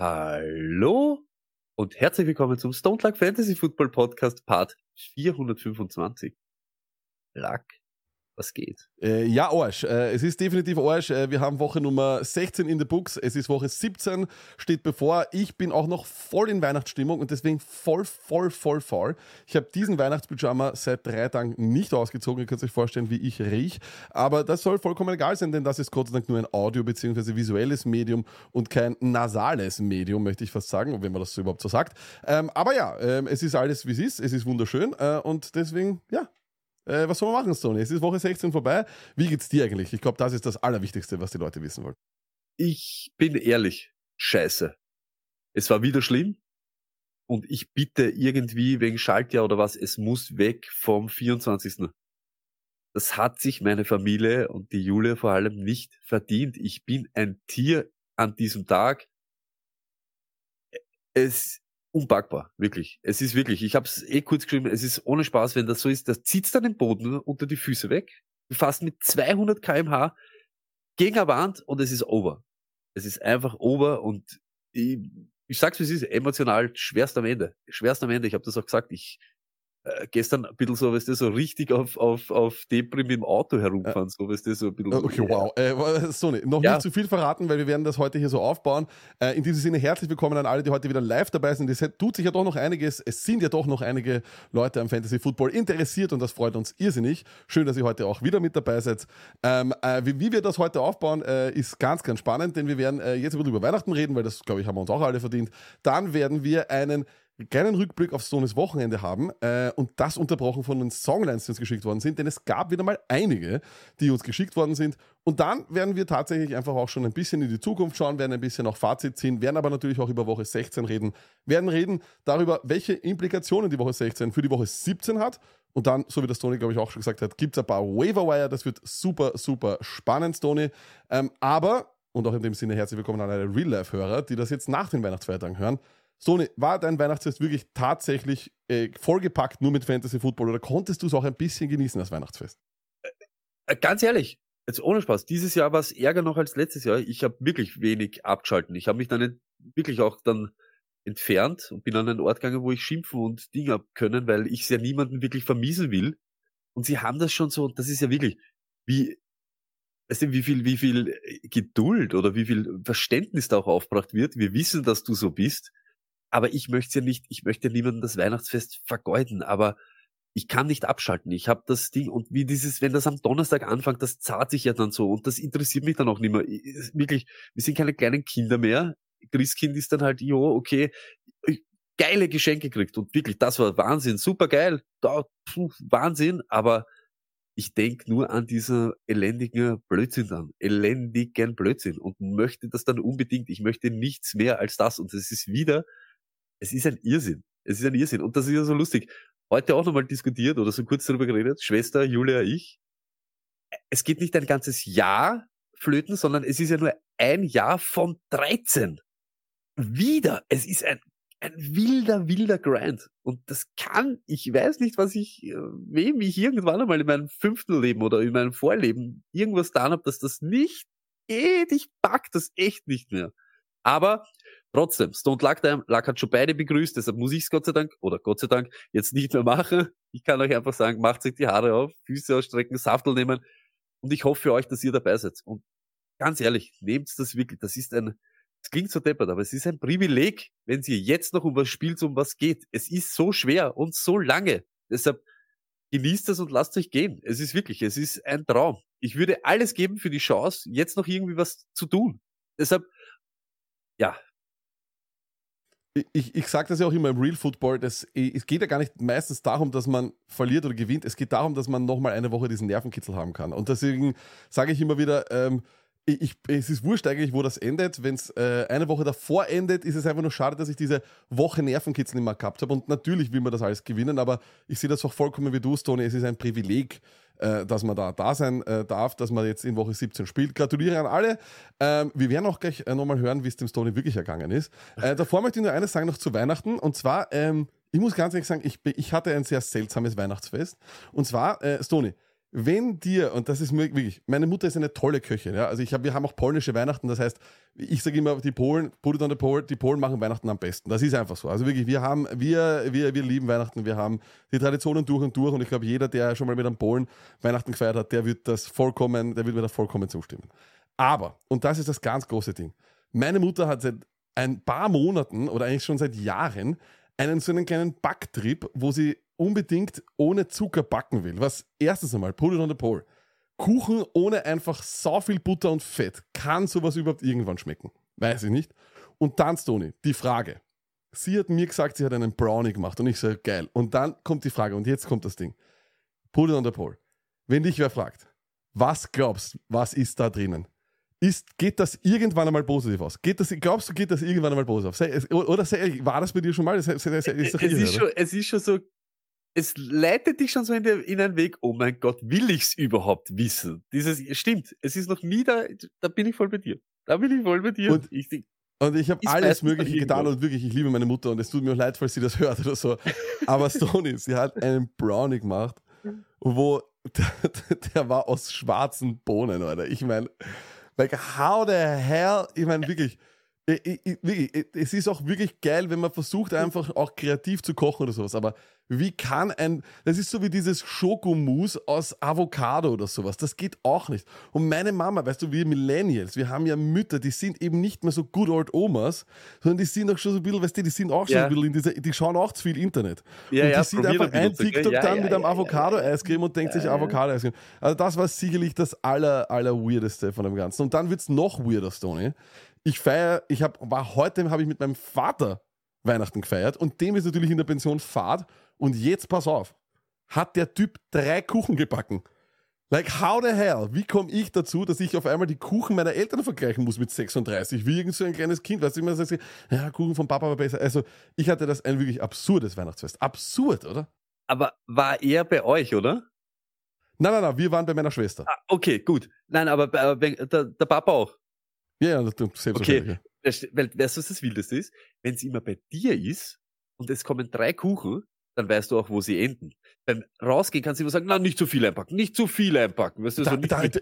Hallo und herzlich willkommen zum Stone Luck Fantasy Football Podcast Part 425. Luck, was geht? Äh, ja, Arsch. Äh, es ist definitiv Arsch. Äh, wir haben Woche Nummer 16 in the Books. Es ist Woche 17, steht bevor. Ich bin auch noch voll in Weihnachtsstimmung und deswegen voll, voll, voll faul. Ich habe diesen Weihnachtspyjama seit drei Tagen nicht ausgezogen. Ihr könnt euch vorstellen, wie ich riech. Aber das soll vollkommen egal sein, denn das ist Gott sei Dank nur ein Audio- bzw. visuelles Medium und kein nasales Medium, möchte ich fast sagen, wenn man das so überhaupt so sagt. Ähm, aber ja, ähm, es ist alles, wie es ist. Es ist wunderschön äh, und deswegen, ja, äh, was soll man machen, Stoney? Es ist Woche 16 vorbei. Wie geht's dir eigentlich? Ich glaube, das ist das Allerwichtigste, was die Leute wissen wollen. Ich bin ehrlich, scheiße. Es war wieder schlimm und ich bitte irgendwie wegen Schaltjahr oder was, es muss weg vom 24. Das hat sich meine Familie und die Julia vor allem nicht verdient. Ich bin ein Tier an diesem Tag. Es unpackbar, wirklich. Es ist wirklich, ich habe es eh kurz geschrieben, es ist ohne Spaß, wenn das so ist, das zieht's dann den Boden unter die Füße weg. Du fährst mit 200 kmh gegen eine Wand und es ist over. Es ist einfach over und ich, ich sag's wie es ist, emotional schwerst am Ende. Schwerst am Ende, ich habe das auch gesagt, ich äh, gestern ein bisschen so, weißt du, so richtig auf, auf, auf Deprim im Auto herumfahren, so, weißt du, so ein bisschen. so, Okay, wow. Äh, Stoney, noch Ja. nicht zu viel verraten, weil wir werden das heute hier so aufbauen. Äh, in diesem Sinne herzlich willkommen an alle, die heute wieder live dabei sind. Es tut sich ja doch noch einiges. Es sind ja doch noch einige Leute am Fantasy Football interessiert und das freut uns irrsinnig. Schön, dass ihr heute auch wieder mit dabei seid. Ähm, äh, wie, wie wir das heute aufbauen, äh, ist ganz, ganz spannend, denn wir werden äh, jetzt ein bisschen über Weihnachten reden, weil das, glaube ich, haben wir uns auch alle verdient. Dann werden wir einen kleinen Rückblick auf Stones Wochenende haben äh, und das unterbrochen von den Songlines, die uns geschickt worden sind, denn es gab wieder mal einige, die uns geschickt worden sind. Und dann werden wir tatsächlich einfach auch schon ein bisschen in die Zukunft schauen, werden ein bisschen auch Fazit ziehen, werden aber natürlich auch über Woche 16 reden, werden reden darüber, welche Implikationen die Woche 16 für die Woche 17 hat. Und dann, so wie das Tony, glaube ich, auch schon gesagt hat, gibt es ein paar Waiver-Wire. Das wird super, super spannend, Tony. Ähm, aber, und auch in dem Sinne herzlich willkommen an alle Real-Life-Hörer, die das jetzt nach den Weihnachtsfeiertagen hören. Sony, war dein Weihnachtsfest wirklich tatsächlich äh, vollgepackt nur mit Fantasy Football oder konntest du es auch ein bisschen genießen, das Weihnachtsfest? Äh, Ganz ehrlich, jetzt ohne Spaß, dieses Jahr war es ärger noch als letztes Jahr. Ich habe wirklich wenig abgeschalten. Ich habe mich dann wirklich auch dann entfernt und bin an einen Ort gegangen, wo ich schimpfen und Dinge können, weil ich es ja niemanden wirklich vermiesen will. Und sie haben das schon so, das ist ja wirklich, wie, weißt du, wie viel, wie viel Geduld oder wie viel Verständnis da auch aufgebracht wird. Wir wissen, dass du so bist, aber ich möchte ja nicht, ich möchte niemandem das Weihnachtsfest vergeuden, aber ich kann nicht abschalten. Ich habe das Ding und wie dieses, wenn das am Donnerstag anfängt, das zahlt sich ja dann so und das interessiert mich dann auch nicht mehr. Ich- Wirklich, wir sind keine kleinen Kinder mehr. Christkind ist dann halt, jo, okay, ich- geile Geschenke kriegt und wirklich, das war Wahnsinn, super geil, da, puh, Wahnsinn, aber ich denk nur an dieser elendigen Blödsinn dann, elendigen Blödsinn und möchte das dann unbedingt, ich möchte nichts mehr als das und es ist wieder, es ist ein Irrsinn, es ist ein Irrsinn und das ist ja so lustig, heute auch nochmal diskutiert oder so kurz darüber geredet, Schwester, Julia, ich. Es geht nicht ein ganzes Jahr flöten, sondern es ist ja nur ein Jahr von 13. Wieder. Es ist ein, ein wilder, wilder Grind. Und das kann, ich weiß nicht, was ich, äh, wem ich irgendwann einmal in meinem fünften Leben oder in meinem Vorleben irgendwas getan habe, dass das nicht geht. Ich pack das echt nicht mehr. Aber trotzdem, Stone Luck, Luck hat schon beide begrüßt, deshalb muss ich es Gott sei Dank, oder Gott sei Dank, jetzt nicht mehr machen. Ich kann euch einfach sagen, macht euch die Haare auf, Füße ausstrecken, Saftel nehmen und ich hoffe für euch, dass ihr dabei seid. Und ganz ehrlich, nehmt das wirklich, das ist ein, es klingt so deppert, aber es ist ein Privileg, wenn ihr jetzt noch um was spielt, um was geht. Es ist so schwer und so lange. Deshalb genießt das und lasst euch gehen. Es ist wirklich, es ist ein Traum. Ich würde alles geben für die Chance, jetzt noch irgendwie was zu tun. Deshalb, ja, Ich, ich sage das ja auch immer im Real Football, dass, es geht ja gar nicht meistens darum, dass man verliert oder gewinnt. Es geht darum, dass man nochmal eine Woche diesen Nervenkitzel haben kann. Und deswegen sage ich immer wieder, ähm, ich, ich, es ist wurscht eigentlich, wo das endet. Wenn es äh, eine Woche davor endet, ist es einfach nur schade, dass ich diese Woche Nervenkitzel mehr gehabt habe. Und natürlich will man das alles gewinnen, aber ich sehe das auch vollkommen wie du, Tony. Es ist ein Privileg, äh, dass man da da sein äh, darf, dass man jetzt in Woche 17 spielt. Gratuliere an alle. Ähm, wir werden auch gleich äh, nochmal hören, wie es dem Stony wirklich ergangen ist. Äh, davor möchte ich nur eines sagen noch zu Weihnachten. Und zwar, ähm, ich muss ganz ehrlich sagen, ich, ich hatte ein sehr seltsames Weihnachtsfest. Und zwar, äh, Stony, wenn dir, und das ist mir wirklich, meine Mutter ist eine tolle Köchin, ja, also ich hab, wir haben auch polnische Weihnachten, das heißt, ich sage immer, die Polen, put it on the Pole, die Polen machen Weihnachten am besten. Das ist einfach so. Also wirklich, wir haben, wir, wir, wir lieben Weihnachten, wir haben die Traditionen durch und durch und ich glaube, jeder, der schon mal mit einem Polen Weihnachten gefeiert hat, der wird das vollkommen, der wird mir da vollkommen zustimmen. Aber, und das ist das ganz große Ding, meine Mutter hat seit ein paar Monaten oder eigentlich schon seit Jahren einen so einen kleinen Backtrip, wo sie unbedingt ohne Zucker backen will. Was erstens einmal, put it on the pole. Kuchen ohne einfach so viel Butter und Fett. Kann sowas überhaupt irgendwann schmecken? Weiß ich nicht. Und dann, Stony, die Frage. Sie hat mir gesagt, sie hat einen Brownie gemacht und ich so, geil. Und dann kommt die Frage und jetzt kommt das Ding. Put it on the pole. Wenn dich wer fragt, was glaubst, was ist da drinnen? Ist, geht das irgendwann einmal positiv aus? Geht das, glaubst du, geht das irgendwann einmal positiv aus? Sei, oder sei, war das bei dir schon mal? Das, das, es, ist schon, es ist schon so, es leitet dich schon so in, der, in einen Weg, oh mein Gott, will ich's überhaupt wissen? Dieses, stimmt, es ist noch nie da, da bin ich voll bei dir. Da bin ich voll bei dir. Und- ich, Und ich habe alles Mögliche getan und wirklich, ich liebe meine Mutter und es tut mir auch leid, falls sie das hört oder so. Aber Stony, sie hat einen Brownie gemacht, wo der, der war aus schwarzen Bohnen, oder? Ich meine, like, how the hell? Ich meine, wirklich. Ich- wirklich, ich- Es ist auch wirklich geil, wenn man versucht, einfach auch kreativ zu kochen oder sowas. Aber wie kann ein. Das ist so wie dieses Schokomousse aus Avocado oder sowas. Das geht auch nicht. Und meine Mama, weißt du, wir Millennials, wir haben ja Mütter, die sind eben nicht mehr so good old Omas, sondern die sind auch schon so ein bisschen, weißt du, die sind auch schon Ja. ein bisschen in dieser. Die schauen auch zu viel Internet. Ja, und ja, die sieht probieren einfach ein? TikTok Ja, dann ja, mit einem ja, ja, Avocado-Eiscreme und denkt sich Avocado-Eiscreme. Also das war sicherlich das aller, aller weirdeste von dem Ganzen. Und dann wird's noch weirder, Stoney. Ich feiere, ich hab, war heute, habe ich mit meinem Vater Weihnachten gefeiert und dem ist natürlich in der Pension Fahrt. Und jetzt, pass auf, hat der Typ drei Kuchen gebacken. Like, how the hell? Wie komme ich dazu, dass ich auf einmal die Kuchen meiner Eltern vergleichen muss mit 36? Wie irgend so ein kleines Kind, weißt du, immer sagt, ja, Kuchen von Papa war besser. Also, ich hatte das ein wirklich absurdes Weihnachtsfest. Absurd, oder? aber war er bei euch, oder? Nein, nein, nein, wir waren bei meiner Schwester. Ah, okay, gut. Nein, aber äh, der, der Papa auch. Ja, ja, das selbstverständlich. Okay. Das- Weil, weißt du, was das Wildeste ist? Wenn es immer bei dir ist und es kommen drei Kuchen, dann weißt du auch, wo sie enden. Beim Rausgehen kannst du immer sagen, na, nicht zu viel einpacken, nicht zu viel einpacken. Weißt du, Da, so nicht da, mit- da,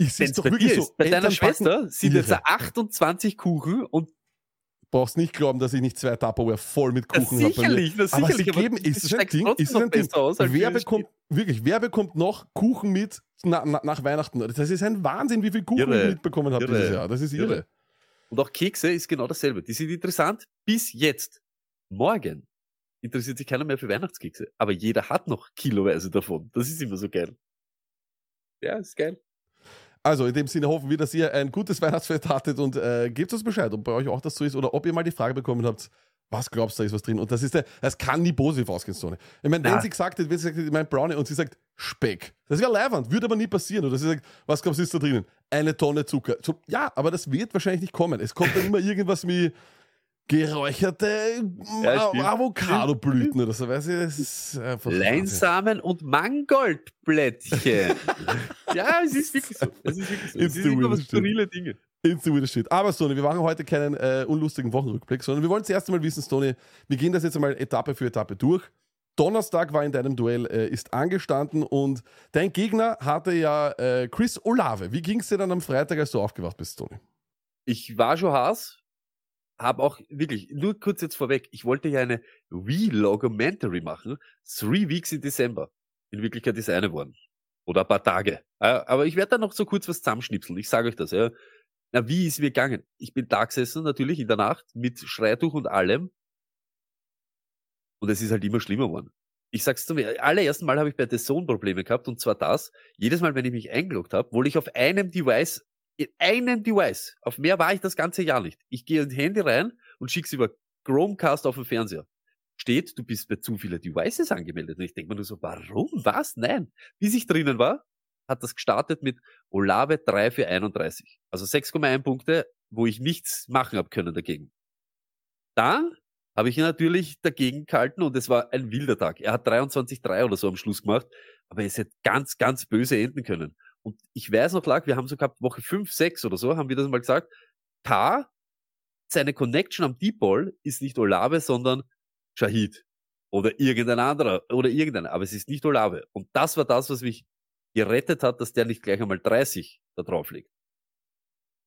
ich sehe doch bei wirklich so. ist. Bei deiner Schwester sind jetzt Irre. 28 Kuchen und Brauchst nicht glauben, dass ich nicht zwei Tupperware voll mit Kuchen habe. sicherlich, na, Aber sicherlich, aber geben, ist es ein Ding? Ist es ein Ding? aus, Wer bekommt, wirklich, wer bekommt noch Kuchen mit na, na, nach Weihnachten? Das ist ein Wahnsinn, wie viel Kuchen Irre. ich mitbekommen habe dieses Jahr. Das ist irre. Irre. Und auch Kekse ist genau dasselbe. Die sind interessant bis jetzt. Morgen interessiert sich keiner mehr für Weihnachtskekse. Aber jeder hat noch kiloweise davon. Das ist immer so geil. Ja, ist geil. Also in dem Sinne hoffen wir, dass ihr ein gutes Weihnachtsfest hattet und äh, gebt uns Bescheid, ob bei euch auch das so ist oder ob ihr mal die Frage bekommen habt, was glaubst du, da ist was drin? Und das ist der, das kann nie positiv ausgehen, Stoney. Ich meine, wenn sie gesagt hätte, wenn sie sagt, ich mein Brownie und sie sagt Speck, das wäre leiwand, würde aber nie passieren. Oder sie sagt, was glaubst du, ist da drinnen? Eine Tonne Zucker. So, ja, aber das wird wahrscheinlich nicht kommen. Es kommt dann immer irgendwas wie geräucherte Ja. Avocado-Blüten oder so. Weißt du, das ist einfach. Leinsamen und Mangoldblättchen. ja, es ist wirklich so. Es ist wirklich so. Es skurrile Dinge. Shit. Aber Stoney, wir machen heute keinen äh, unlustigen Wochenrückblick, sondern wir wollen zuerst einmal wissen, Stoney, wir gehen das jetzt einmal Etappe für Etappe durch. Donnerstag war in deinem Duell, äh, ist angestanden und dein Gegner hatte ja äh, Chris Olave. Wie ging es dir dann am Freitag, als du aufgewacht bist, Stoney? Ich war schon Haas, habe auch wirklich, nur kurz jetzt vorweg, ich wollte ja eine Vlogumentary machen, Three Weeks in Dezember. In Wirklichkeit ist eine worden. Oder ein paar Tage. Äh, Aber ich werde da noch so kurz was zusammenschnipseln, ich sage euch das. Ja. Na, wie ist mir gegangen? Ich bin da gesessen, natürlich in der Nacht, mit Schreituch und allem. Und es ist halt immer schlimmer geworden. Ich sag's zum allerersten Mal habe ich bei The Zone Probleme gehabt, und zwar das, jedes Mal, wenn ich mich eingeloggt habe, obwohl ich auf einem Device in einem Device. Auf mehr war ich das ganze Jahr nicht. Ich gehe ins Handy rein und schick's über Chromecast auf den Fernseher. Steht, du bist bei zu viele Devices angemeldet. Und ich denke mir nur so, warum? Was? Nein. Bis ich drinnen war, hat das gestartet mit Olave 3 für 31. Also 6,1 Punkte, wo ich nichts machen habe können dagegen. Dann habe ich ihn natürlich dagegen gehalten und es war ein wilder Tag. Er hat 23,3 oder so am Schluss gemacht, aber es hätte ganz, ganz böse enden können. Und ich weiß noch, lag, wir haben so gehabt, Woche 5, 6 oder so, haben wir das mal gesagt. K, seine Connection am Deep Ball ist nicht Olave, sondern Shahid. Oder irgendein anderer. Oder irgendeiner. Aber es ist nicht Olave. Und das war das, was mich gerettet hat, dass der nicht gleich einmal 30 da drauf liegt.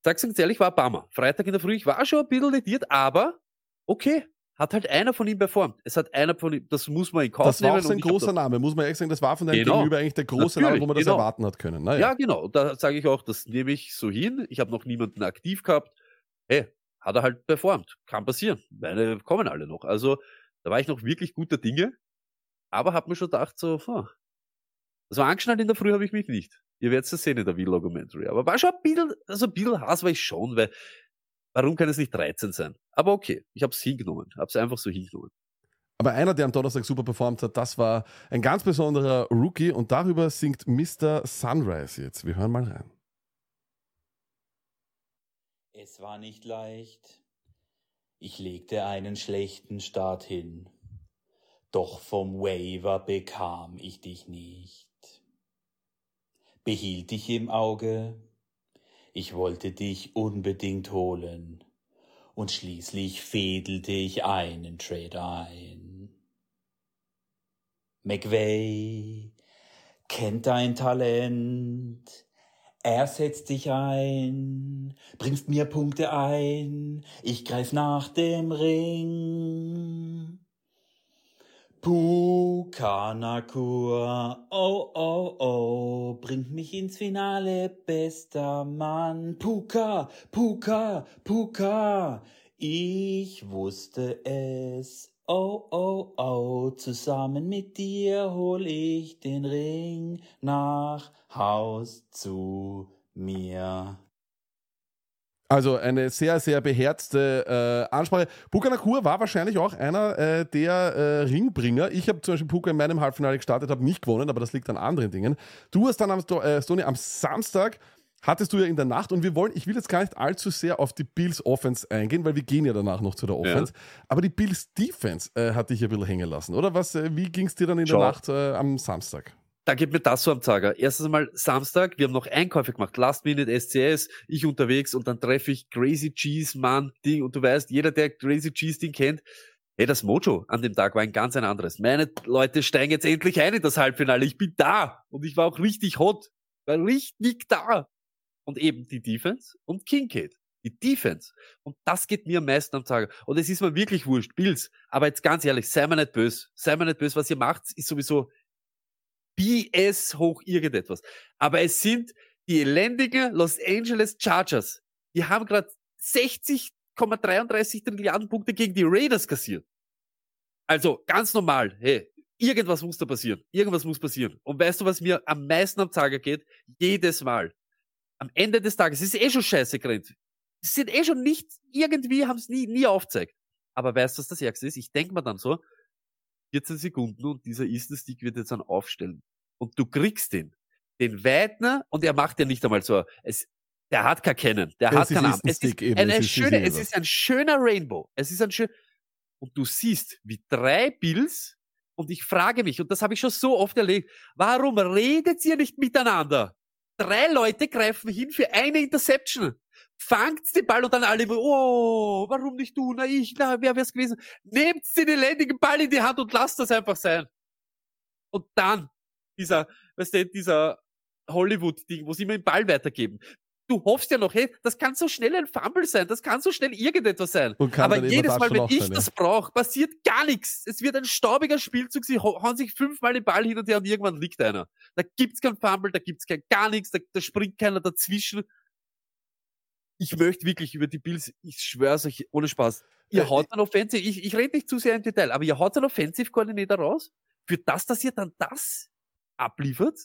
Sag's ganz ehrlich, war Bammer. Freitag in der Früh, ich war schon ein bisschen lediert, aber okay, hat halt einer von ihm performt. Es hat einer von ihm, das muss man in Kauf Das war nehmen. auch sein und großer Name, muss man ehrlich sagen, das war von deinem Genau. Gegenüber eigentlich der große Natürlich, Name, wo man das genau. erwarten hat können. Naja. Ja, genau. Da sage ich auch, das nehme ich so hin. Ich habe noch niemanden aktiv gehabt. Hey, hat er halt performt. Kann passieren. Meine kommen alle noch. Also da war ich noch wirklich guter Dinge. Aber habe mir schon gedacht, so, huh, also angeschnallt in der Früh habe ich mich nicht. Ihr werdet es sehen in der Vlogomentary. Aber war schon ein bisschen, also ein bisschen Hass war ich schon, weil warum kann es nicht 13 sein? Aber okay, ich habe es hingenommen. Habe es einfach so hingenommen. Aber einer, der am Donnerstag super performt hat, das war ein ganz besonderer Rookie und darüber singt Mr. Sunrise jetzt. Wir hören mal rein. Es war nicht leicht. Ich legte einen schlechten Start hin. Doch vom Waiver bekam ich dich nicht. Behielt dich im Auge. Ich wollte dich unbedingt holen. Und schließlich fädelte ich einen Trade ein. McVay kennt dein Talent. Er setzt dich ein, bringst mir Punkte ein, ich greif nach dem Ring. Puka-Nakur, oh, oh, oh, bringt mich ins Finale, bester Mann. Puka, Puka, Puka, ich wusste es. Oh, oh, oh, zusammen mit dir hol ich den Ring nach Haus zu mir. Also eine sehr, sehr beherzte äh, Ansprache. Puka Nakur war wahrscheinlich auch einer äh, der äh, Ringbringer. Ich habe zum Beispiel Puka in meinem Halbfinale gestartet, habe nicht gewonnen, aber das liegt an anderen Dingen. Du hast dann am, äh, Stoney, am Samstag hattest du ja in der Nacht und wir wollen, ich will jetzt gar nicht allzu sehr auf die Bills Offense eingehen, weil wir gehen ja danach noch zu der Offense. Aber die Bills Defense äh, hat dich ein bisschen hängen lassen, oder? Was, äh, wie ging es dir dann in Schau. der Nacht äh, am Samstag? Da geht mir das so am Zager. Erstens mal Samstag, wir haben noch Einkäufe gemacht, Last Minute SCS, ich unterwegs und dann treffe ich Crazy Cheese Mann Ding und du weißt, jeder, der Crazy Cheese Ding kennt, hey, das Mojo an dem Tag war ein ganz ein anderes. Meine Leute steigen jetzt endlich ein in das Halbfinale. Ich bin da und ich war auch richtig hot, war richtig da. Und eben die Defense und Kincaid. Die Defense. Und das geht mir am meisten am Zager. Und es ist mir wirklich wurscht, Bills. Aber jetzt ganz ehrlich, sei mir nicht böse. Sei mir nicht böse, was ihr macht, ist sowieso BS hoch irgendetwas. Aber es sind die elendigen Los Angeles Chargers. Die haben gerade 60,33 Trilliarden Punkte gegen die Raiders kassiert. Also ganz normal, hey, irgendwas muss da passieren. Irgendwas muss passieren. Und weißt du, was mir am meisten am Zager geht? Jedes Mal. Am Ende des Tages, es ist eh schon scheiße gerannt. Sie sind eh schon nicht, irgendwie haben es nie, nie aufgezeigt. Aber weißt du, was das Ärgste ist? Ich denk mir dann so, 14 Sekunden und dieser Easton Stick wird jetzt dann aufstellen. Und du kriegst den. Den Weidner und er macht ja nicht einmal so, es, der hat kein Kennen, der Es hat keinen Arm. Es ist, eine es ist schöne, es ist ein schöner Rainbow. Es ist ein schön, und du siehst, wie drei Bills, und ich frage mich, und das habe ich schon so oft erlebt, warum redet ihr nicht miteinander? Drei Leute greifen hin für eine Interception. Fangt den Ball und dann alle, oh, warum nicht du? Na ich, na, wer wär's gewesen? Nehmt den elendigen Ball in die Hand und lasst das einfach sein. Und dann, dieser, weißt du, dieser Hollywood-Ding, wo sie immer den Ball weitergeben. Du hoffst ja noch, hey, das kann so schnell ein Fumble sein, das kann so schnell irgendetwas sein. Aber jedes Mal, wenn ich sein, das brauche, passiert gar nichts. Es wird ein staubiger Spielzug, sie hau- hauen sich fünfmal den Ball hin und her und irgendwann liegt einer. Da gibt's kein Fumble, da gibt's kein gar nichts, da, da springt keiner dazwischen. Ich möchte wirklich über die Bills, ich schwör's euch, ohne Spaß. Ihr Äh, haut einen Offensive, ich, ich rede nicht zu sehr im Detail, aber ihr haut einen Offensive Coordinator raus, für das, dass ihr dann das abliefert?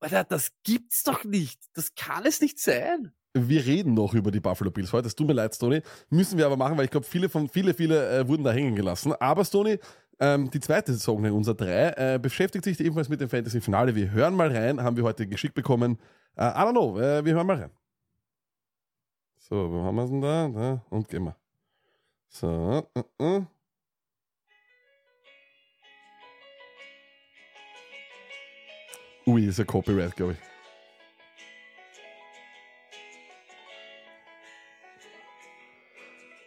Alter, das gibt's doch nicht. Das kann es nicht sein. Wir reden noch über die Buffalo Bills heute. Es tut mir leid, Stoney. Müssen wir aber machen, weil ich glaube, viele von viele, viele äh, wurden da hängen gelassen. Aber Stoney, Ähm, die zweite Song in unserer drei äh, beschäftigt sich ebenfalls mit dem Fantasy-Finale. Wir hören mal rein, haben wir heute geschickt bekommen. Äh, I don't know, äh, wir hören mal rein. So, wo haben wir es denn da? da? Und gehen wir. So, uh, uh. Ui, ist ein Copyright, glaube ich.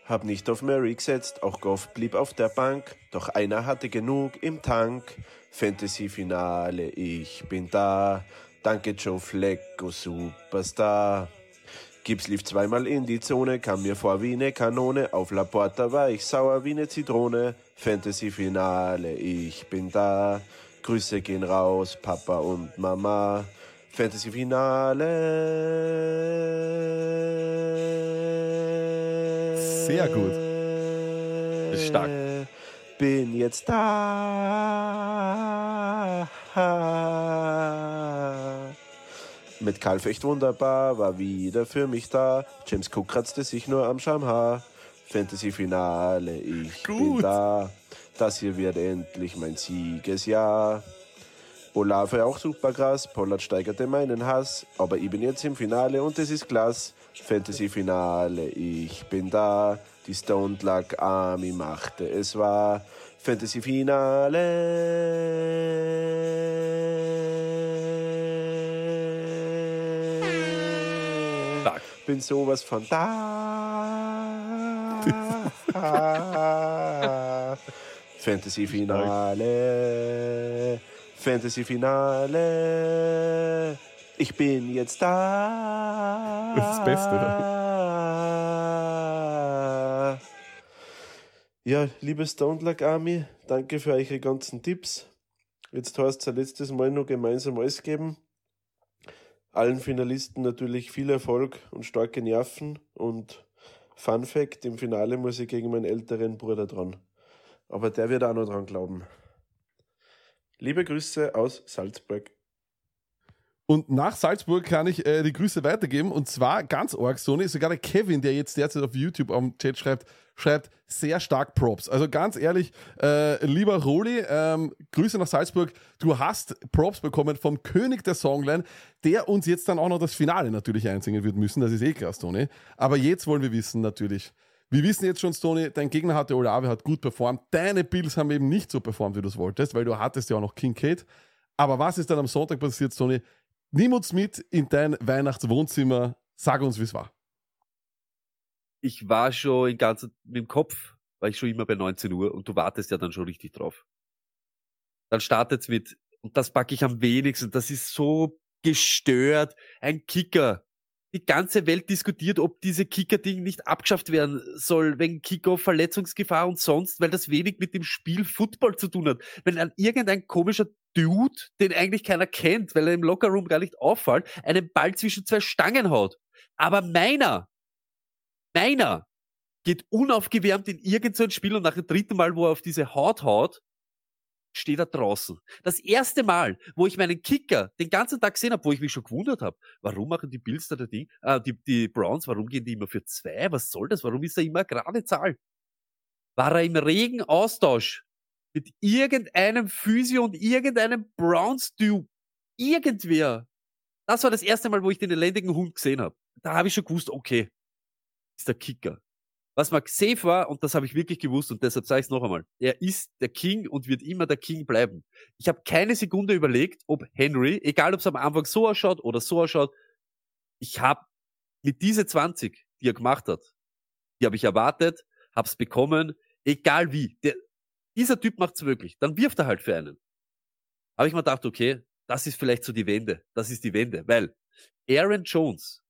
Hab nicht auf Murray gesetzt, auch Goff blieb auf der Bank. Doch einer hatte genug im Tank. Fantasy-Finale, ich bin da. Danke Joe Flecko, Superstar. Gibbs lief zweimal in die Zone, kam mir vor wie ne Kanone. Auf Laporta war ich sauer wie ne Zitrone. Fantasy-Finale, ich bin da. Grüße gehen raus, Papa und Mama. Fantasy-Finale. Sehr gut. Ist stark. Bin jetzt da. Mit Kalf echt wunderbar, war wieder für mich da. James Cook kratzte sich nur am Schamhaar. Fantasy-Finale, ich bin Gut. da. Das hier wird endlich mein Siegesjahr. Olave auch super krass, Pollard steigerte meinen Hass, aber ich bin jetzt im Finale und es ist klasse. Fantasy-Finale, ich bin da. Die Stone Luck Army machte es wahr. Fantasy-Finale. Bin sowas von da. Fantasy-Finale. Fantasy-Finale. Ich bin jetzt da. Das ist das Beste, Ja, liebe Stone Luck Army, danke für eure ganzen Tipps. Jetzt heißt es ein letztes Mal noch gemeinsam alles geben. Allen Finalisten natürlich viel Erfolg und starke Nerven. Und Fun Fact: im Finale muss ich gegen meinen älteren Bruder dran. Aber der wird auch noch dran glauben. Liebe Grüße aus Salzburg. Und nach Salzburg kann ich äh, die Grüße weitergeben. Und zwar ganz arg, Sony, sogar der Kevin, der jetzt derzeit auf YouTube am Chat schreibt, schreibt sehr stark Props. Also ganz ehrlich, äh, lieber Roli, ähm, Grüße nach Salzburg. Du hast Props bekommen vom König der Songline, der uns jetzt dann auch noch das Finale natürlich einsingen wird müssen. Das ist eh klar, Stoney. Aber jetzt wollen wir wissen natürlich. Wir wissen jetzt schon, Stoney, dein Gegner hatte Olave, hat gut performt. Deine Bills haben eben nicht so performt, wie du es wolltest, weil du hattest ja auch noch Kincaid. Aber was ist dann am Sonntag passiert, Stoney? Nimm uns mit in dein Weihnachtswohnzimmer. Sag uns, wie es war. Ich war schon in ganz, mit dem Kopf, war ich schon immer bei 19 Uhr und du wartest ja dann schon richtig drauf. Dann startet's mit, und das packe ich am wenigsten, das ist so gestört, ein Kicker. Die ganze Welt diskutiert, ob diese Kicker-Ding nicht abgeschafft werden soll, wegen Kickoff, Verletzungsgefahr und sonst, weil das wenig mit dem Spiel Football zu tun hat. Wenn dann irgendein komischer Dude, den eigentlich keiner kennt, weil er im Lockerroom gar nicht auffällt, einen Ball zwischen zwei Stangen haut. Aber meiner, meiner geht unaufgewärmt in irgendein Spiel und nach dem dritten Mal, wo er auf diese Haut haut, steht er draußen. Das erste Mal, wo ich meinen Kicker den ganzen Tag gesehen habe, wo ich mich schon gewundert habe, warum machen die Bills da das Ding, äh, die, die Browns, warum gehen die immer für zwei? Was soll das? Warum ist er immer gerade Zahl? War er im regen Austausch mit irgendeinem Physio und irgendeinem Browns-Dude, irgendwer. Das war das erste Mal, wo ich den elendigen Hund gesehen habe. Da habe ich schon gewusst, okay, ist der Kicker. Was mal safe war, und das habe ich wirklich gewusst, und deshalb sage ich es noch einmal, er ist der King und wird immer der King bleiben. Ich habe keine Sekunde überlegt, ob Henry, egal ob es am Anfang so ausschaut oder so ausschaut, ich habe mit diese 20, die er gemacht hat, die habe ich erwartet, hab's bekommen, egal wie. Der, dieser Typ macht's wirklich. Dann wirft er halt für einen. Habe ich mir gedacht, okay, das ist vielleicht so die Wende. Das ist die Wende, weil Aaron Jones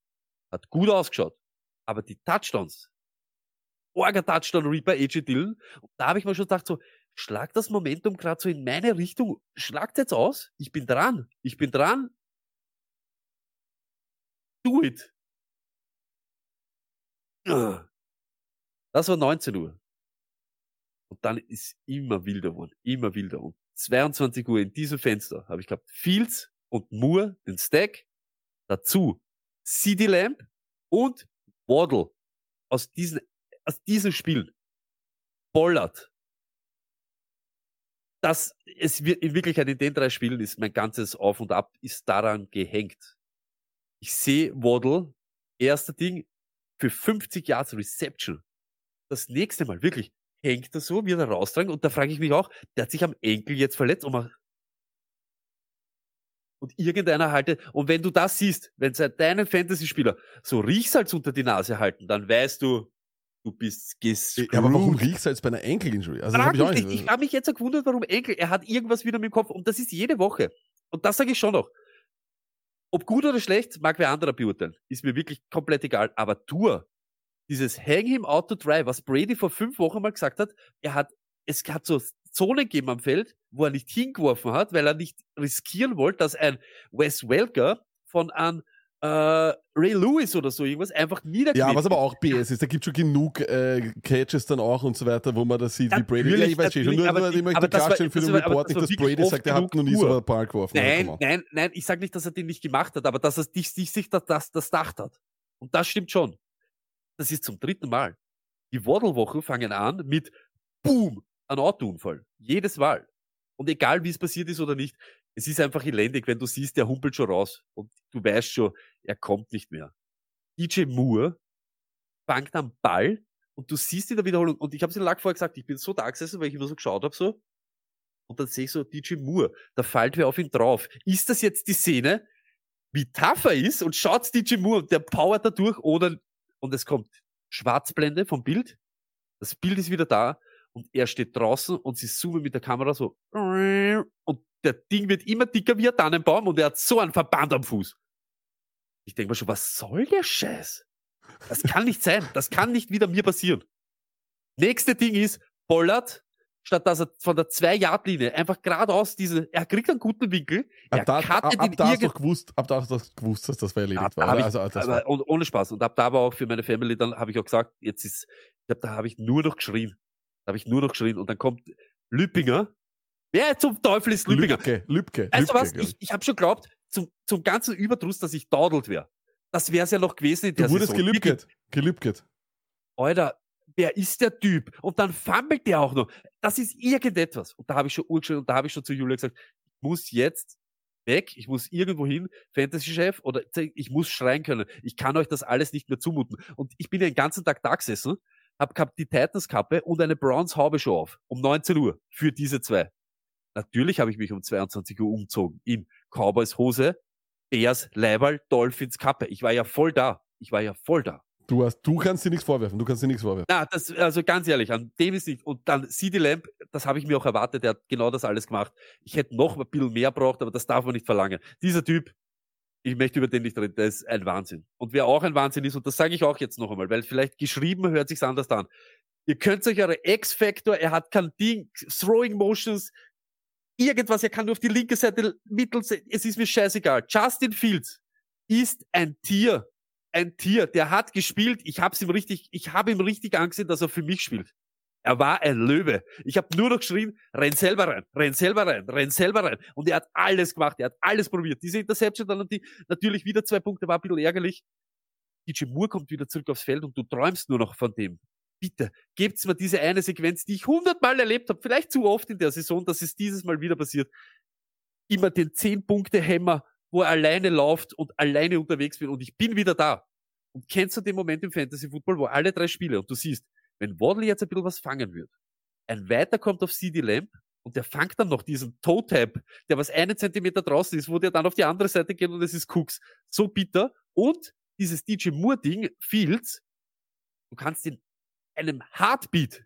hat gut ausgeschaut, aber die Touchdowns, Orga Touchdown Reaper, AJ Dillon, und da habe ich mir schon gedacht, so, schlag das Momentum gerade so in meine Richtung, schlagt jetzt aus, ich bin dran, ich bin dran, do it. Das war 19 Uhr. Und dann ist immer wilder geworden, immer wilder. Und 22 Uhr in diesem Fenster habe ich gehabt Fields und Moore, den Stack, dazu CD Lamp und Waddle aus diesem, aus diesem Spiel. Bollert. das, es in Wirklichkeit in den drei Spielen ist mein ganzes Auf und Ab ist daran gehängt. Ich sehe Waddle, erster Ding, für 50 Yards Reception. Das nächste Mal, wirklich, hängt er so, wird er raustragen und da frage ich mich auch, der hat sich am Enkel jetzt verletzt und, man, und irgendeiner halte, und wenn du das siehst, wenn seit deinem Fantasy-Spieler so Riechsalz unter die Nase halten, dann weißt du, du bist gescrewt. Ja, aber warum riechst du jetzt bei einer Enkel-Injury? Also, das Frag hab ich auch nicht. Ich habe mich jetzt auch gewundert, warum Enkel. Er hat irgendwas wieder mit dem Kopf und das ist jede Woche. Und das sage ich schon noch. Ob gut oder schlecht, mag wer anderer beurteilen. Ist mir wirklich komplett egal. Aber Tour, dieses Hang him out to dry, was Brady vor fünf Wochen mal gesagt hat, er hat, es hat so Zonen gegeben am Feld, wo er nicht hingeworfen hat, weil er nicht riskieren wollte, dass ein Wes Welker von einem äh, Ray Lewis oder so irgendwas einfach niederknippt. Ja, was aber auch BS ist, da gibt schon genug äh, Catches dann auch und so weiter, wo man das sieht, wie Brady. Ja, ich weiß schon, nur, aber ich möchte klarstellen für den war- Report nicht, dass Brady sagt, er hat noch nie so einen Ball geworfen. Ja, Nein, on. nein, nein, ich sage nicht, dass er den nicht gemacht hat, aber dass er sich, sich, sich das, das, das dacht hat. Und das stimmt schon. Das ist zum dritten Mal. Die Waddle-Wochen fangen an mit Boom, ein Autounfall. Jedes Mal. Und egal, wie es passiert ist oder nicht, es ist einfach elendig, wenn du siehst, der humpelt schon raus. Und du weißt schon, er kommt nicht mehr. DJ Moore fangt am Ball und du siehst in der Wiederholung, und ich habe es in Lack vorher gesagt, ich bin so da gesessen, weil ich immer so geschaut habe, so, und dann sehe ich so DJ Moore, da fällt wer auf ihn drauf. Ist das jetzt die Szene, wie tough er ist und schaut DJ Moore und der powert da durch oder, und es kommt Schwarzblende vom Bild, das Bild ist wieder da und er steht draußen und sie zoomen mit der Kamera so und der Ding wird immer dicker wie ein Tannenbaum und er hat so einen Verband am Fuß. Ich denke mir schon, was soll der Scheiß? Das kann nicht sein. Das kann nicht wieder mir passieren. Nächste Ding ist, Pollard, statt dass er von der Zwei-Yard-Linie einfach geradeaus diese, er kriegt einen guten Winkel, er Ab da, ab, ab da hast du gewusst, ab da hast du gewusst, dass das erledigt Ab war. Oder? ich- Also, das aber, war und ohne Spaß. Und ab da war auch für meine Family, dann habe ich auch gesagt, jetzt ist, ich glaub, da habe ich nur noch geschrien. Da habe ich nur noch geschrien. Und dann kommt Lüppinger. Wer zum Teufel ist Lüppinger? Lübke, Lübke. Weißt du Lübke, was? glaub Ich, ich habe schon geglaubt, zum, zum ganzen Überdruss, dass ich dodelt wäre. Das wäre es ja noch gewesen in der Du wurdest gelübket. Gelübket. Alter, wer ist der Typ? Und dann fummelt der auch noch. Das ist irgendetwas. Und da habe ich schon urgeschrieben und da habe ich schon zu Julia gesagt, ich muss jetzt weg, ich muss irgendwo hin, Fantasy-Chef, oder ich muss schreien können. Ich kann euch das alles nicht mehr zumuten. Und ich bin ja den ganzen Tag da gesessen, hab gehabt die Titans-Kappe und eine Browns-Haube schon auf. Um 19 Uhr. Für diese zwei. Natürlich habe ich mich um 22 Uhr umgezogen. In Cowboys Hose, Bears Leiberl, Dolphins Kappe. Ich war ja voll da. Ich war ja voll da. Du, hast, du kannst dir nichts vorwerfen. Du kannst dir nichts vorwerfen. Na, das, also ganz ehrlich, an dem ist nicht. Und dann CD Lamp, das habe ich mir auch erwartet, der hat genau das alles gemacht. Ich hätte noch ein bisschen mehr braucht, aber das darf man nicht verlangen. Dieser Typ, ich möchte über den nicht reden, der ist ein Wahnsinn. Und wer auch ein Wahnsinn ist, und das sage ich auch jetzt noch einmal, weil vielleicht geschrieben hört sich's anders an. Ihr könnt euch eure X-Factor, er hat kein Ding, Throwing Motions, irgendwas, er kann nur auf die linke Seite, mittel, es ist mir scheißegal. Justin Fields ist ein Tier ein Tier, der hat gespielt. Ich hab's ihm richtig, ich habe ihm richtig angesehen, dass er für mich spielt. Er war ein Löwe. Ich habe nur noch geschrien, renn selber rein, renn selber rein, renn selber rein. Und er hat alles gemacht, er hat alles probiert. Diese Interception dann die, natürlich wieder zwei Punkte, war ein bisschen ärgerlich. DJ Moore kommt wieder zurück aufs Feld und du träumst nur noch von dem. Bitte, gebt's mir diese eine Sequenz, die ich hundertmal erlebt habe, vielleicht zu oft in der Saison, dass es dieses Mal wieder passiert. Immer den zehn Punkte Hämmer wo er alleine läuft und alleine unterwegs bin und ich bin wieder da. Und kennst du den Moment im Fantasy Football, wo alle drei Spiele und du siehst, wenn Waddle jetzt ein bisschen was fangen wird, ein weiter kommt auf CD Lamp und der fangt dann noch diesen Toe-Tap, der was einen Zentimeter draußen ist, wo der dann auf die andere Seite geht und es ist Cooks. So bitter. Und dieses DJ Moore-Ding, Fields, du kannst in einem Heartbeat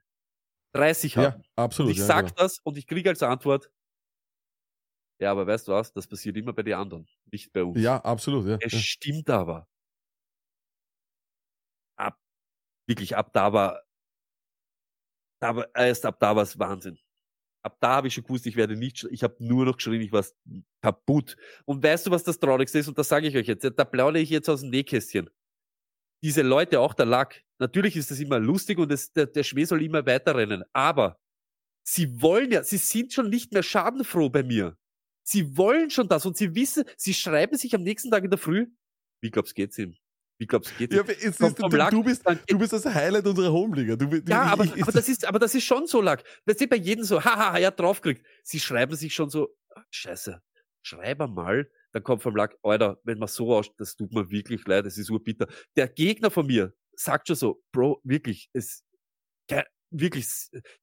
30 haben. Ja, absolut. Und ich ja, sag genau. das und ich kriege als Antwort, ja, aber weißt du was, das passiert immer bei den anderen, nicht bei uns. Ja, absolut. Ja, Es ja. stimmt aber. Ab, wirklich, ab da war, war erst ab da war es Wahnsinn. Ab da habe ich schon gewusst, ich werde nicht, ich habe nur noch geschrien, ich war kaputt. Und weißt du, was das Traurigste ist? Und das sage ich euch jetzt, da plaudere ich jetzt aus dem Nähkästchen. Diese Leute, auch der Lack, natürlich ist das immer lustig und es, der, der Schmäh soll immer weiterrennen, aber sie wollen ja, sie sind schon nicht mehr schadenfroh bei mir. Sie wollen schon das und sie wissen, sie schreiben sich am nächsten Tag in der Früh, wie glaubst geht's ihm? Wie glaubst du, geht Ja, es Vom- ist, du, Lack- du, bist, dann- du bist das Highlight unserer Homeliga. Du, du, Ja, aber, ich- aber, das ist, aber das ist schon so, Lack. Das ist bei jedem so, haha, er hat draufgekriegt. Sie schreiben sich schon so, ah, scheiße, schreib einmal. Dann kommt vom Lack, Alter, wenn man so aus, das tut mir wirklich leid, das ist urbitter. Der Gegner von mir sagt schon so, Bro, wirklich, es, wirklich,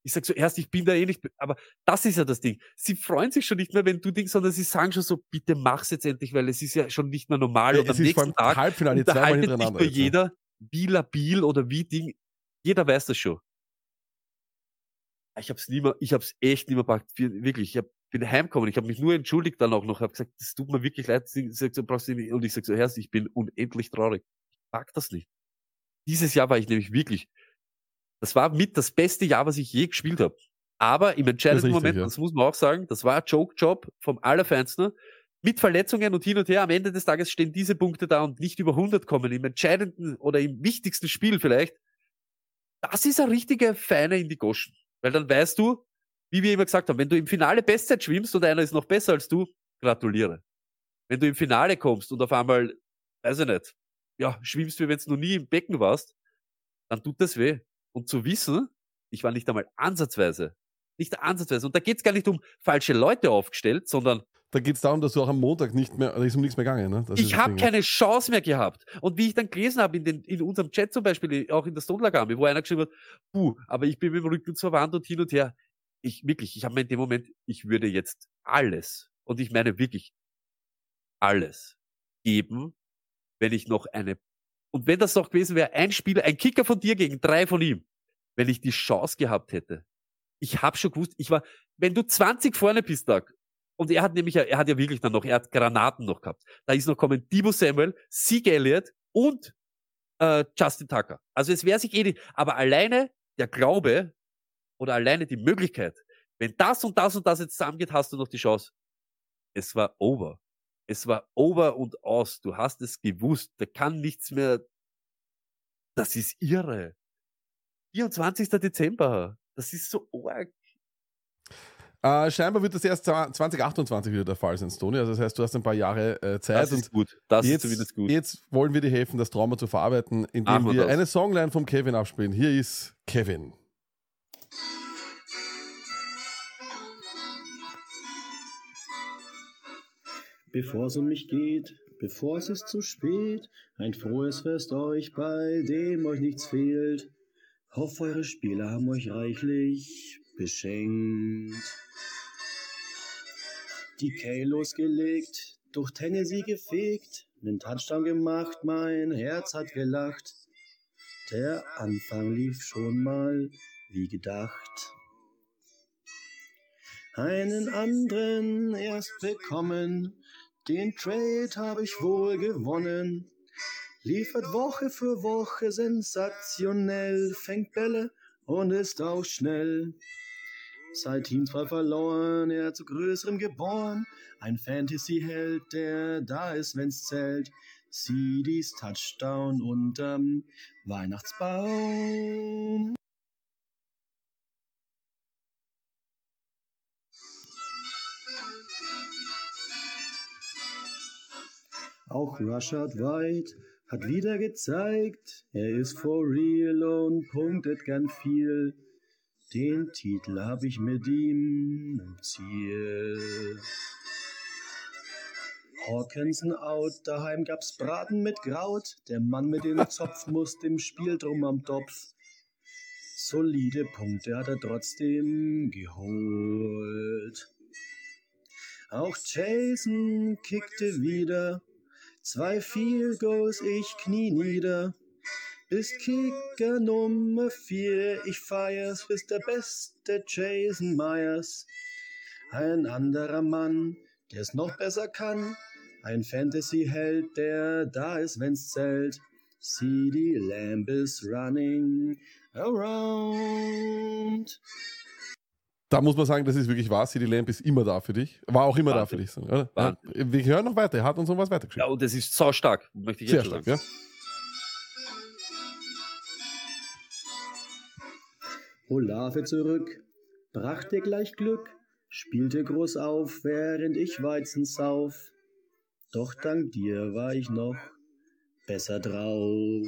ich sag so, erst, ich bin da eh nicht, aber das ist ja das Ding. Sie freuen sich schon nicht mehr, wenn du Ding, sondern sie sagen schon so, bitte mach's jetzt endlich, weil es ist ja schon nicht mehr normal. Ja, Und am nächsten allem Tag Halbfinale zweimal hintereinander. nur jetzt, ja. jeder, wie labil oder wie Ding, jeder weiß das schon. Ich hab's nie mehr, ich hab's echt nie mehr packt. Wir- Wirklich, ich hab, bin heimgekommen, ich habe mich nur entschuldigt dann auch noch, habe gesagt, das tut mir wirklich leid, sie sagt so, brauchst du nicht, und ich sag so, Herr, ich bin unendlich traurig. Ich pack das nicht. Dieses Jahr war ich nämlich wirklich, das war mit das beste Jahr, was ich je gespielt habe. Aber im entscheidenden richtig, Moment, ja. das muss man auch sagen, das war ein Joke-Job vom Allerfeinsten. Mit Verletzungen und hin und her, am Ende des Tages stehen diese Punkte da und nicht über 100 kommen, im entscheidenden oder im wichtigsten Spiel vielleicht. Das ist ein richtiger Feiner in die Goschen. Weil dann weißt du, wie wir immer gesagt haben, wenn du im Finale Bestzeit schwimmst und einer ist noch besser als du, gratuliere. Wenn du im Finale kommst und auf einmal, weiß ich nicht, ja, schwimmst wie wenn du noch nie im Becken warst, dann tut das weh. Und zu wissen, ich war nicht einmal ansatzweise, nicht ansatzweise, und da geht's gar nicht um falsche Leute aufgestellt, sondern Da geht es darum, dass du auch am Montag nicht mehr, da ist um nichts mehr gegangen. Ne? Das ich habe keine Chance mehr gehabt. Und wie ich dann gelesen habe in, den, in unserem Chat zum Beispiel, auch in der Stone wo einer geschrieben hat, puh, aber ich bin mit dem Rücken zur Wand und hin und her. Ich wirklich, ich habe mir in dem Moment, ich würde jetzt alles, und ich meine wirklich alles, geben, wenn ich noch eine, und wenn das noch gewesen wäre, ein Spieler, ein Kicker von dir gegen drei von ihm, wenn ich die Chance gehabt hätte. Ich habe schon gewusst, ich war, wenn du 20 vorne bist, Doug, und er hat nämlich, er hat ja wirklich dann noch, er hat Granaten noch gehabt. Da ist noch kommen Debo Samuel, Zeke Elliott und äh, Justin Tucker. Also es wäre sich eh nicht, aber alleine der Glaube oder alleine die Möglichkeit, wenn das und das und das jetzt zusammengeht, hast du noch die Chance. Es war over. Es war over und aus. Du hast es gewusst. Da kann nichts mehr. Das ist irre. 24. Dezember. Das ist so arg. Äh, scheinbar wird das erst 2028 wieder der Fall sein, Stony. Also das heißt, du hast ein paar Jahre äh, Zeit Das und ist gut. Das jetzt, ist zumindest gut. jetzt wollen wir dir helfen, das Trauma zu verarbeiten, indem wir wir das. eine Songline vom Kevin abspielen. Hier ist Kevin. Bevor es um mich geht, bevor es ist zu spät, ein frohes Fest euch, bei dem euch nichts fehlt. Hoff, eure Spieler haben euch reichlich beschenkt. Die K losgelegt, durch Tennessee gefegt, nen Touchdown gemacht, mein Herz hat gelacht. Der Anfang lief schon mal wie gedacht. Einen anderen erst bekommen, den Trade habe ich wohl gewonnen. Liefert Woche für Woche sensationell, fängt Bälle und ist auch schnell. Seit Team zwar verloren, er zu größerem geboren. Ein Fantasy-Held, der da ist, wenn's zählt. CDs Touchdown unterm Weihnachtsbaum. Auch Rashad White hat wieder gezeigt, er ist for real und punktet gern viel. Den Titel hab ich mit ihm im Ziel. Hawkinson out, daheim gab's Braten mit Kraut. Der Mann mit dem Zopf muss dem Spiel drum am Topf. Solide Punkte hat er trotzdem geholt. Auch Jason kickte wieder. Zwei Field Goals, ich knie nieder. Bist Kicker Nummer vier, ich feier's, bist der beste Jason Myers. Ein anderer Mann, der's noch besser kann. Ein Fantasy-Held, der da ist, wenn's zählt. CD Lamb is running around. Da muss man sagen, das ist wirklich wahr. CD Lamp ist immer da für dich. War auch immer da für Wahnsinn. dich. Oder? Ja, Wahnsinn. wir hören noch weiter. Er hat uns noch was Ja, weitergeschickt. und es ist so stark, möchte ich Sehr jetzt schon stark, sagen. ja. Olave zurück, brachte gleich Glück, spielte groß auf, während ich Weizen sauf. Doch dank dir war ich noch besser drauf.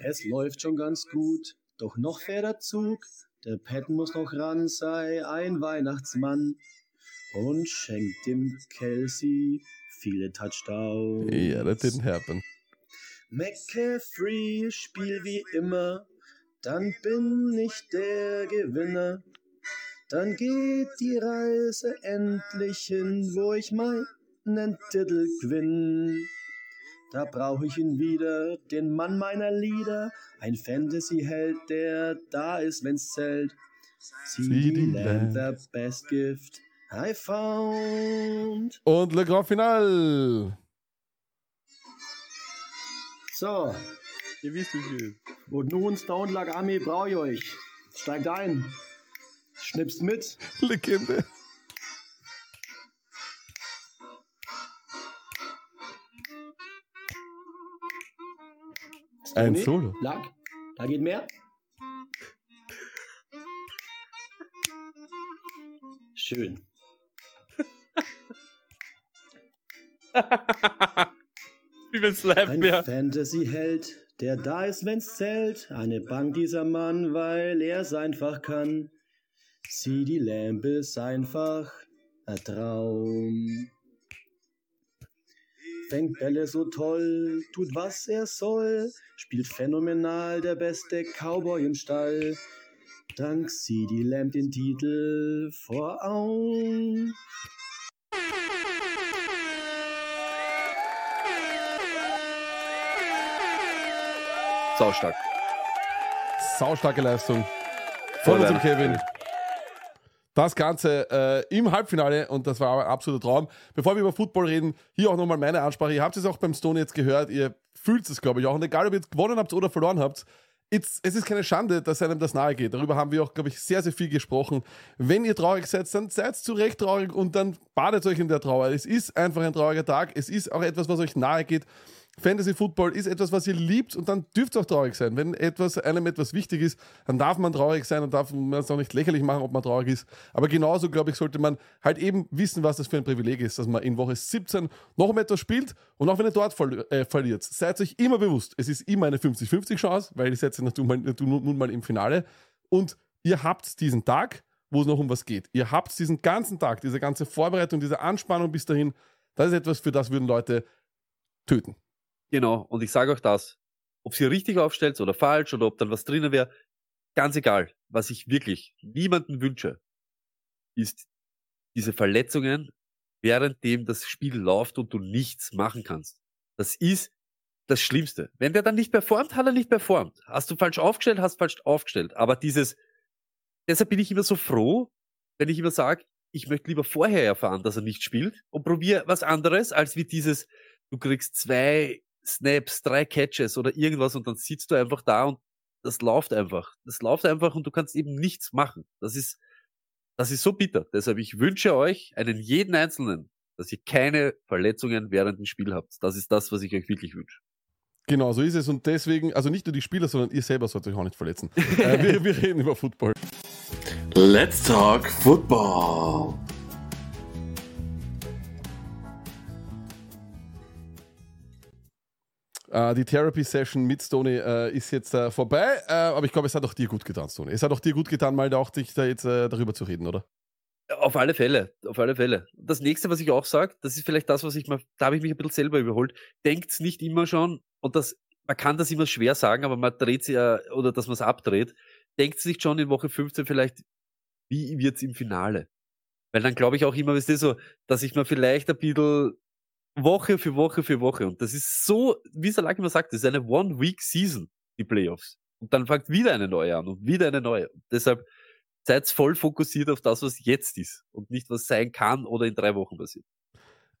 Es läuft schon ganz gut, doch noch fährt der Zug. Der Pat muss noch ran, sei ein Weihnachtsmann und schenkt dem Kelsey viele Touchdowns. Yeah, that didn't happen. McCaffrey, Spiel wie immer, dann bin ich der Gewinner. Dann geht die Reise endlich hin, wo ich meinen Titel gewinn. Da brauch ich ihn wieder, den Mann meiner Lieder, ein Fantasy-Held, der da ist, wenn's zählt. CD Lamb, the best gift I found. Und Le Grand Final. So, Ihr wisst, wie viel. und nun Stone Lag Army brauche ich euch. Steigt ein. Schnippst mit. Legende. Ein Tony, Solo. Lag. Da geht mehr. Schön. Wie wenn Slap Ein wäre. Fantasy-Held, der da ist, wenn's zählt. Eine Bank dieser Mann, weil er's einfach kann. Sieh, die Lampe ist einfach ein Traum. Fängt Bälle so toll, tut was er soll, spielt phänomenal, der beste Cowboy im Stall. Dank CD Lamb den Titel vor Augen. Saustark. Saustarke Leistung von unserem Kevin. Das Ganze äh, im Halbfinale und das war ein absoluter Traum. Bevor wir über Football reden, hier auch nochmal meine Ansprache. Ihr habt es auch beim Stone jetzt gehört, ihr fühlt es, glaube ich, auch. Und egal, ob ihr jetzt gewonnen habt oder verloren habt, es ist keine Schande, dass einem das nahe geht. Darüber haben wir auch, glaube ich, sehr, sehr viel gesprochen. Wenn ihr traurig seid, dann seid zu Recht traurig und dann badet euch in der Trauer. Es ist einfach ein trauriger Tag. Es ist auch etwas, was euch nahe geht. Fantasy Football ist etwas, was ihr liebt und dann dürft ihr auch traurig sein. Wenn etwas, einem etwas wichtig ist, dann darf man traurig sein und darf man es auch nicht lächerlich machen, ob man traurig ist. Aber genauso, glaube ich, sollte man halt eben wissen, was das für ein Privileg ist, dass man in Woche 17 noch um etwas spielt und auch wenn ihr dort verli äh, verliert, seid euch immer bewusst, es ist immer eine 50-50 Chance, weil ihr seid ja nun mal, nun mal im Finale und ihr habt diesen Tag, wo es noch um was geht. Ihr habt diesen ganzen Tag, diese ganze Vorbereitung, diese Anspannung bis dahin, das ist etwas, für das würden Leute töten. Genau, und ich sage auch das, ob sie richtig aufstellt oder falsch oder ob dann was drinnen wäre, ganz egal. Was ich wirklich niemanden wünsche, ist diese Verletzungen, währenddem das Spiel läuft und du nichts machen kannst. Das ist das Schlimmste. Wenn der dann nicht performt, hat er nicht performt. Hast du falsch aufgestellt, hast falsch aufgestellt. Aber dieses, deshalb bin ich immer so froh, wenn ich immer sage, ich möchte lieber vorher erfahren, dass er nicht spielt und probiere was anderes, als wie dieses, du kriegst zwei Snaps, drei Catches oder irgendwas und dann sitzt du einfach da und das läuft einfach. Das läuft einfach und du kannst eben nichts machen. Das ist, das ist so bitter. Deshalb, ich wünsche euch, einen jeden Einzelnen, dass ihr keine Verletzungen während dem Spiel habt. Das ist das, was ich euch wirklich wünsche. Genau, so ist es. Und deswegen, also nicht nur die Spieler, sondern ihr selber sollt euch auch nicht verletzen. äh, wir, wir reden über Football. Let's talk football. Äh, die Therapy-Session mit Stoney äh, ist jetzt äh, vorbei, äh, aber ich glaube, es hat auch dir gut getan, Stoney. Es hat auch dir gut getan, mal auch dich da jetzt äh, darüber zu reden, oder? Auf alle Fälle, auf alle Fälle. Das nächste, was ich auch sage, das ist vielleicht das, was ich mal, da habe ich mich ein bisschen selber überholt. Denkt's nicht immer schon, und das, man kann das immer schwer sagen, aber man dreht ja, oder dass man es abdreht, denkt's nicht schon in Woche 15 vielleicht, wie wird's im Finale? Weil dann glaube ich auch immer, ist das so, dass ich mir vielleicht ein bisschen Woche für Woche für Woche, und das ist so, wie Salak immer sagt, das ist eine One-Week-Season, die Playoffs. Und dann fängt wieder eine neue an und wieder eine neue. Und deshalb, seid voll fokussiert auf das, was jetzt ist und nicht was sein kann oder in drei Wochen passiert.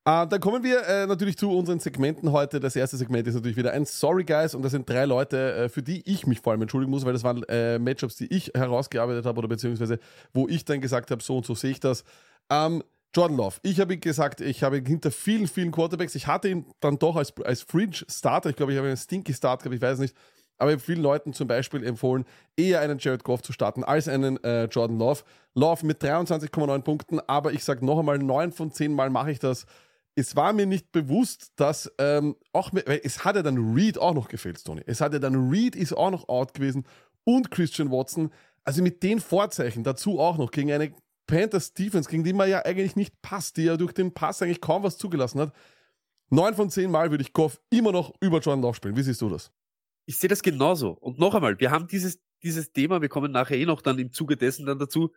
Äh, dann kommen wir äh, natürlich zu unseren Segmenten heute. Das erste Segment ist natürlich wieder ein Sorry Guys und das sind drei Leute, äh, für die ich mich vor allem entschuldigen muss, weil das waren äh, Matchups, die ich herausgearbeitet habe oder beziehungsweise wo ich dann gesagt habe, so und so sehe ich das. Ähm, Jordan Love. Ich habe gesagt, ich habe hinter vielen, vielen Quarterbacks. Ich hatte ihn dann doch als, als Fringe-Starter. Ich glaube, ich habe einen Stinky-Start gehabt, ich weiß nicht. Aber ich habe vielen Leuten zum Beispiel empfohlen, eher einen Jared Goff zu starten als einen äh, Jordan Love. Love mit 23,9 Punkten, aber ich sage noch einmal, 9 von 10 Mal mache ich das. es war mir nicht bewusst, dass ähm, auch, weil es hat ja dann Reed auch noch gefehlt, Tony. Es hat ja dann Reed ist auch noch out gewesen und Christian Watson. Also mit den Vorzeichen dazu auch noch gegen eine Panthers Defense, gegen die man ja eigentlich nicht passt, die ja durch den Pass eigentlich kaum was zugelassen hat. Neun von zehn Mal würde ich Goff immer noch über Jordan Love spielen. Wie siehst du das? Ich sehe das genauso. Und noch einmal, wir haben dieses, dieses Thema, wir kommen nachher eh noch dann im Zuge dessen dann dazu.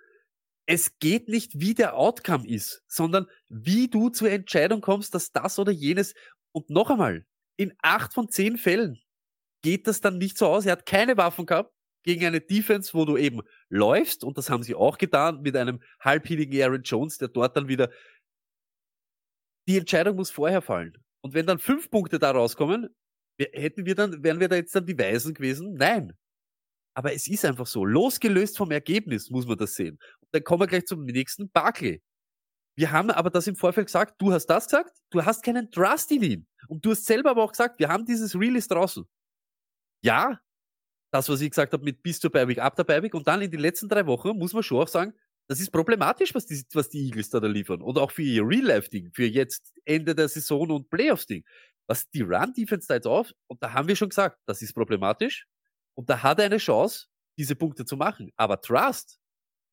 Es geht nicht, wie der Outcome ist, sondern wie du zur Entscheidung kommst, dass das oder jenes. Und noch einmal, in acht von zehn Fällen geht das dann nicht so aus. Er hat keine Waffen gehabt gegen eine Defense, wo du eben läufst. Und das haben sie auch getan mit einem halbhittigen Aaron Jones, der dort dann wieder. Die Entscheidung muss vorher fallen. Und wenn dann fünf Punkte da rauskommen, hätten wir dann, wären wir da jetzt dann die Weisen gewesen? Nein. Aber es ist einfach so. Losgelöst vom Ergebnis muss man das sehen. Und dann kommen wir gleich zum nächsten Barclay. Wir haben aber das im Vorfeld gesagt, du hast das gesagt, du hast keinen Trust in ihn. Und du hast selber aber auch gesagt, wir haben dieses Release draußen. Ja, das, was ich gesagt habe mit bis zur Beiweg, ab der Beiweg und dann in den letzten drei Wochen muss man schon auch sagen, das ist problematisch, was die, was die Eagles da, da liefern. Und auch für ihr Real-Life-Ding, für jetzt Ende der Saison und Playoffs-Ding. Was die Run-Defense da jetzt auf, und da haben wir schon gesagt, das ist problematisch. Und da hat er eine Chance, diese Punkte zu machen. Aber Trust,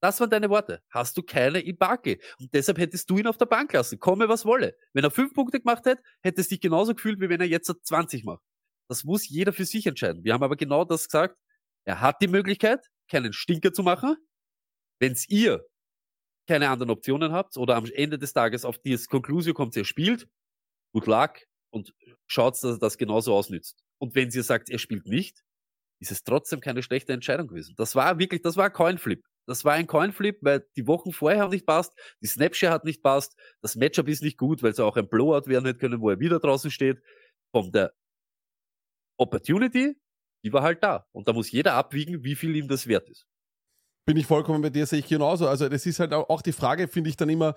das waren deine Worte. Hast du keine in Barke. Und deshalb hättest du ihn auf der Bank lassen. Komme, was wolle. Wenn er fünf Punkte gemacht hätte, hättest du dich genauso gefühlt, wie wenn er jetzt 20 macht. Das muss jeder für sich entscheiden. Wir haben aber genau das gesagt. Er hat die Möglichkeit, keinen Stinker zu machen. Wenn's ihr keine anderen Optionen habt oder am Ende des Tages auf dieses Conclusio kommt, er spielt, good luck und schaut, dass er das genauso ausnützt. Und wenn ihr sagt, er spielt nicht, ist es trotzdem keine schlechte Entscheidung gewesen. Das war wirklich, das war ein Coinflip. Das war ein Coinflip, weil die Wochen vorher haben nicht passt, die Snapshare hat nicht passt, das Matchup ist nicht gut, weil es auch ein Blowout werden hätte können, wo er wieder draußen steht. Von der Opportunity, die war halt da. Und da muss jeder abwiegen, wie viel ihm das wert ist. Bin ich vollkommen bei dir, sehe ich genauso. Also, das ist halt auch die Frage, finde ich dann immer,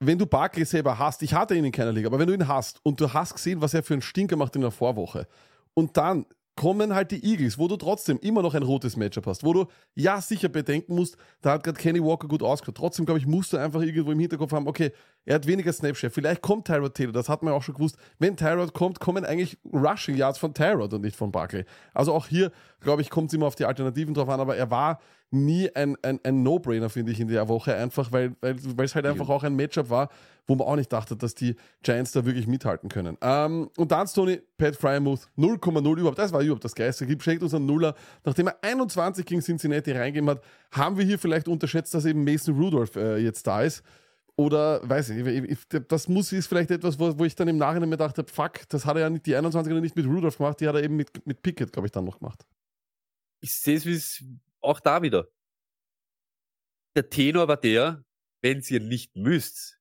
wenn du Barkley selber hast, ich hatte ihn in keiner Liga, aber wenn du ihn hast und du hast gesehen, was er für einen Stinker macht in der Vorwoche und dann kommen halt die Eagles, wo du trotzdem immer noch ein rotes Matchup hast, wo du ja sicher bedenken musst, da hat gerade Kenny Walker gut ausgeschaut. Trotzdem, glaube ich, musst du einfach irgendwo im Hinterkopf haben, okay, er hat weniger Snapshare. Vielleicht kommt Tyrod Taylor, das hat man auch schon gewusst. Wenn Tyrod kommt, kommen eigentlich Rushing Yards von Tyrod und nicht von Barkley. Also auch hier, glaube ich, kommt es immer auf die Alternativen drauf an, aber er war nie ein, ein, ein No-Brainer, finde ich, in der Woche, einfach weil weil weil es halt einfach auch ein Matchup war, wo man auch nicht dachte, dass die Giants da wirklich mithalten können. Ähm, und dann, Tony, Pat Fryermuth, 0,0 überhaupt, das war überhaupt das Geiste, schenkt uns einen Nuller. Nachdem er 21 gegen Cincinnati reingegeben hat, haben wir hier vielleicht unterschätzt, dass eben Mason Rudolph äh, jetzt da ist. Oder, weiß ich, ich, ich, das muss ist vielleicht etwas, wo, wo ich dann im Nachhinein mir dachte, fuck, das hat er ja nicht, die 21er nicht mit Rudolph gemacht, die hat er eben mit, mit Pickett, glaube ich, dann noch gemacht. ich sehe es wie es auch da wieder. Der Tenor war der, wenn ihr nicht müsst,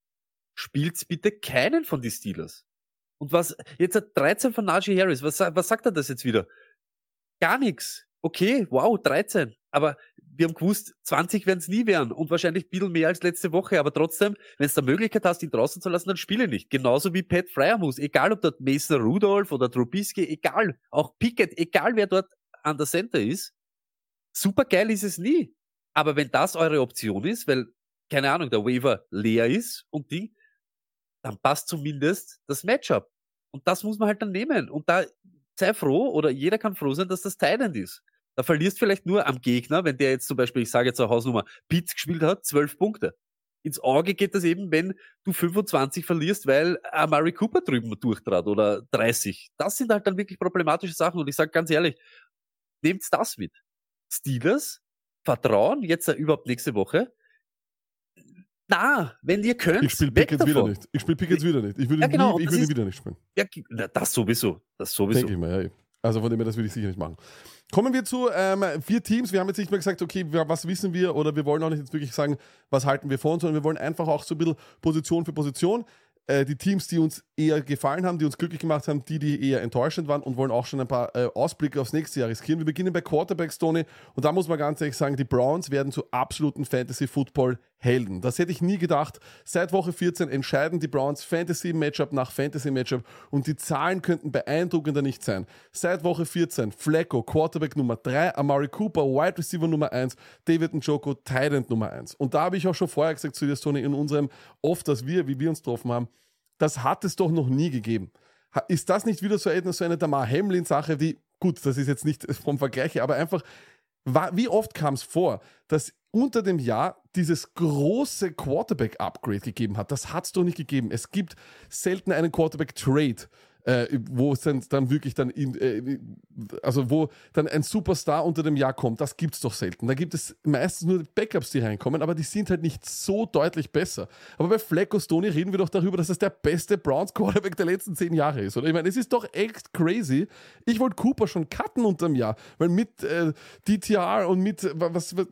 spielt's bitte keinen von die Steelers. Und was, jetzt hat 13 von Najee Harris, was, was sagt er das jetzt wieder? Gar nichts. Okay, wow, 13. Aber wir haben gewusst, 20 werden es nie werden und wahrscheinlich ein bisschen mehr als letzte Woche. Aber trotzdem, wenn es der Möglichkeit hast, ihn draußen zu lassen, dann spiele nicht. Genauso wie Pat Fryermuth. Egal, ob dort Mason Rudolph oder Trubisky, egal. Auch Pickett, egal wer dort an der Center ist. Super geil ist es nie. Aber wenn das eure Option ist, weil, keine Ahnung, der Waiver leer ist und Ding, dann passt zumindest das Matchup. Und das muss man halt dann nehmen. Und da sei froh oder jeder kann froh sein, dass das Thailand ist. Da verlierst vielleicht nur am Gegner, wenn der jetzt zum Beispiel, ich sage jetzt auch Hausnummer, Pitts gespielt hat, zwölf Punkte. Ins Auge geht das eben, wenn du 25 verlierst, weil Amari Cooper drüben durchtrat oder 30. Das sind halt dann wirklich problematische Sachen. Und ich sage ganz ehrlich, nehmt das mit. Steelers, Vertrauen, jetzt überhaupt nächste Woche. Na, wenn ihr könnt, Ich spiele Pickett wieder nicht. Ich spiele Pickett wieder nicht. Ich würde Ja, ihn genau, nie, ich würde wieder nicht spielen. Ja, na, das sowieso. Das sowieso. Denke ich mal, ja. Also von dem her, das würde ich sicher nicht machen. Kommen wir zu ähm, vier Teams. Wir haben jetzt nicht mehr gesagt, okay, was wissen wir oder wir wollen auch nicht jetzt wirklich sagen, was halten wir vor uns, sondern wir wollen einfach auch so ein bisschen Position für Position äh, die Teams, die uns eher gefallen haben, die uns glücklich gemacht haben, die, die eher enttäuschend waren und wollen auch schon ein paar äh, Ausblicke aufs nächste Jahr riskieren. Wir beginnen bei Quarterbacks, Tony, und da muss man ganz ehrlich sagen, die Browns werden zu absoluten Fantasy-Football-Helden. Das hätte ich nie gedacht. Seit Woche 14 entscheiden die Browns Fantasy-Matchup nach Fantasy-Matchup und die Zahlen könnten beeindruckender nicht sein. Seit Woche 14 Flacco, Quarterback Nummer 3, Amari Cooper, Wide Receiver Nummer 1, David Njoko, Tight End Nummer 1. Und da habe ich auch schon vorher gesagt zu dir, Tony, in unserem oft, dass wir, wie wir uns getroffen haben, das hat es doch noch nie gegeben. Ist das nicht wieder so eine, so eine Damar Hamlin-Sache, die, gut, das ist jetzt nicht vom Vergleich, aber einfach, wie oft kam es vor, dass unter dem Jahr dieses große Quarterback-Upgrade gegeben hat? Das hat es doch nicht gegeben. Es gibt selten einen Quarterback-Trade. Äh, wo es dann, dann wirklich dann, in, äh, also wo dann ein Superstar unter dem Jahr kommt, das gibt es doch selten. Da gibt es meistens nur Backups, die reinkommen, aber die sind halt nicht so deutlich besser. Aber bei Flacco Stoney reden wir doch darüber, dass das der beste Browns Quarterback der letzten zehn Jahre ist. Oder ich meine, es ist doch echt crazy. Ich wollte Cooper schon cutten unterm Jahr, weil mit äh, DTR und mit was, was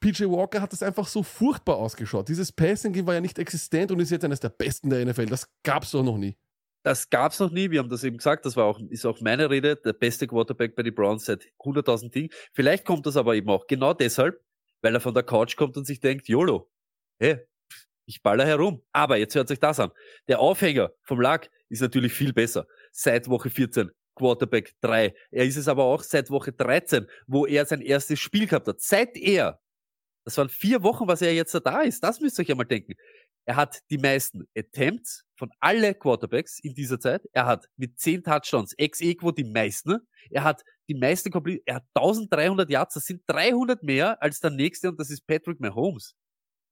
PJ Walker hat das einfach so furchtbar ausgeschaut. Dieses Passing Game war ja nicht existent und ist jetzt eines der besten der NFL. Das gab es doch noch nie. Das gab's noch nie. Wir haben das eben gesagt. Das war auch, ist auch meine Rede. Der beste Quarterback bei den Browns seit 100.000 Ding. Vielleicht kommt das aber eben auch genau deshalb, weil er von der Couch kommt und sich denkt, YOLO, hey, ich baller herum. Aber jetzt hört sich das an. Der Aufhänger vom Lack ist natürlich viel besser. Seit Woche 14. Quarterback 3. Er ist es aber auch seit Woche 13, wo er sein erstes Spiel gehabt hat. Seit er, das waren vier Wochen, was er jetzt da ist. Das müsst ihr euch einmal denken. Er hat die meisten Attempts von alle Quarterbacks in dieser Zeit. Er hat mit 10 Touchdowns ex equo die meisten. Er hat die meisten Complete. Er hat 1300 Yards. Das sind 300 mehr als der nächste und das ist Patrick Mahomes.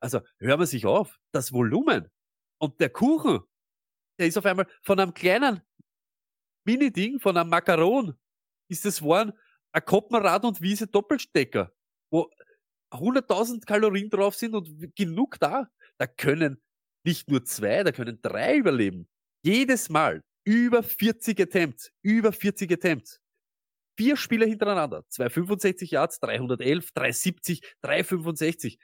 Also hören wir sich auf. Das Volumen und der Kuchen, der ist auf einmal von einem kleinen Mini-Ding, von einem Makaron, ist es geworden ein Koppenrad und Wiese Doppelstecker, wo 100.000 Kalorien drauf sind und genug da. Da können nicht nur zwei, da können drei überleben. Jedes Mal über 40 Attempts, über 40 Attempts. Vier Spieler hintereinander. 265 Yards, 311, 370, 365,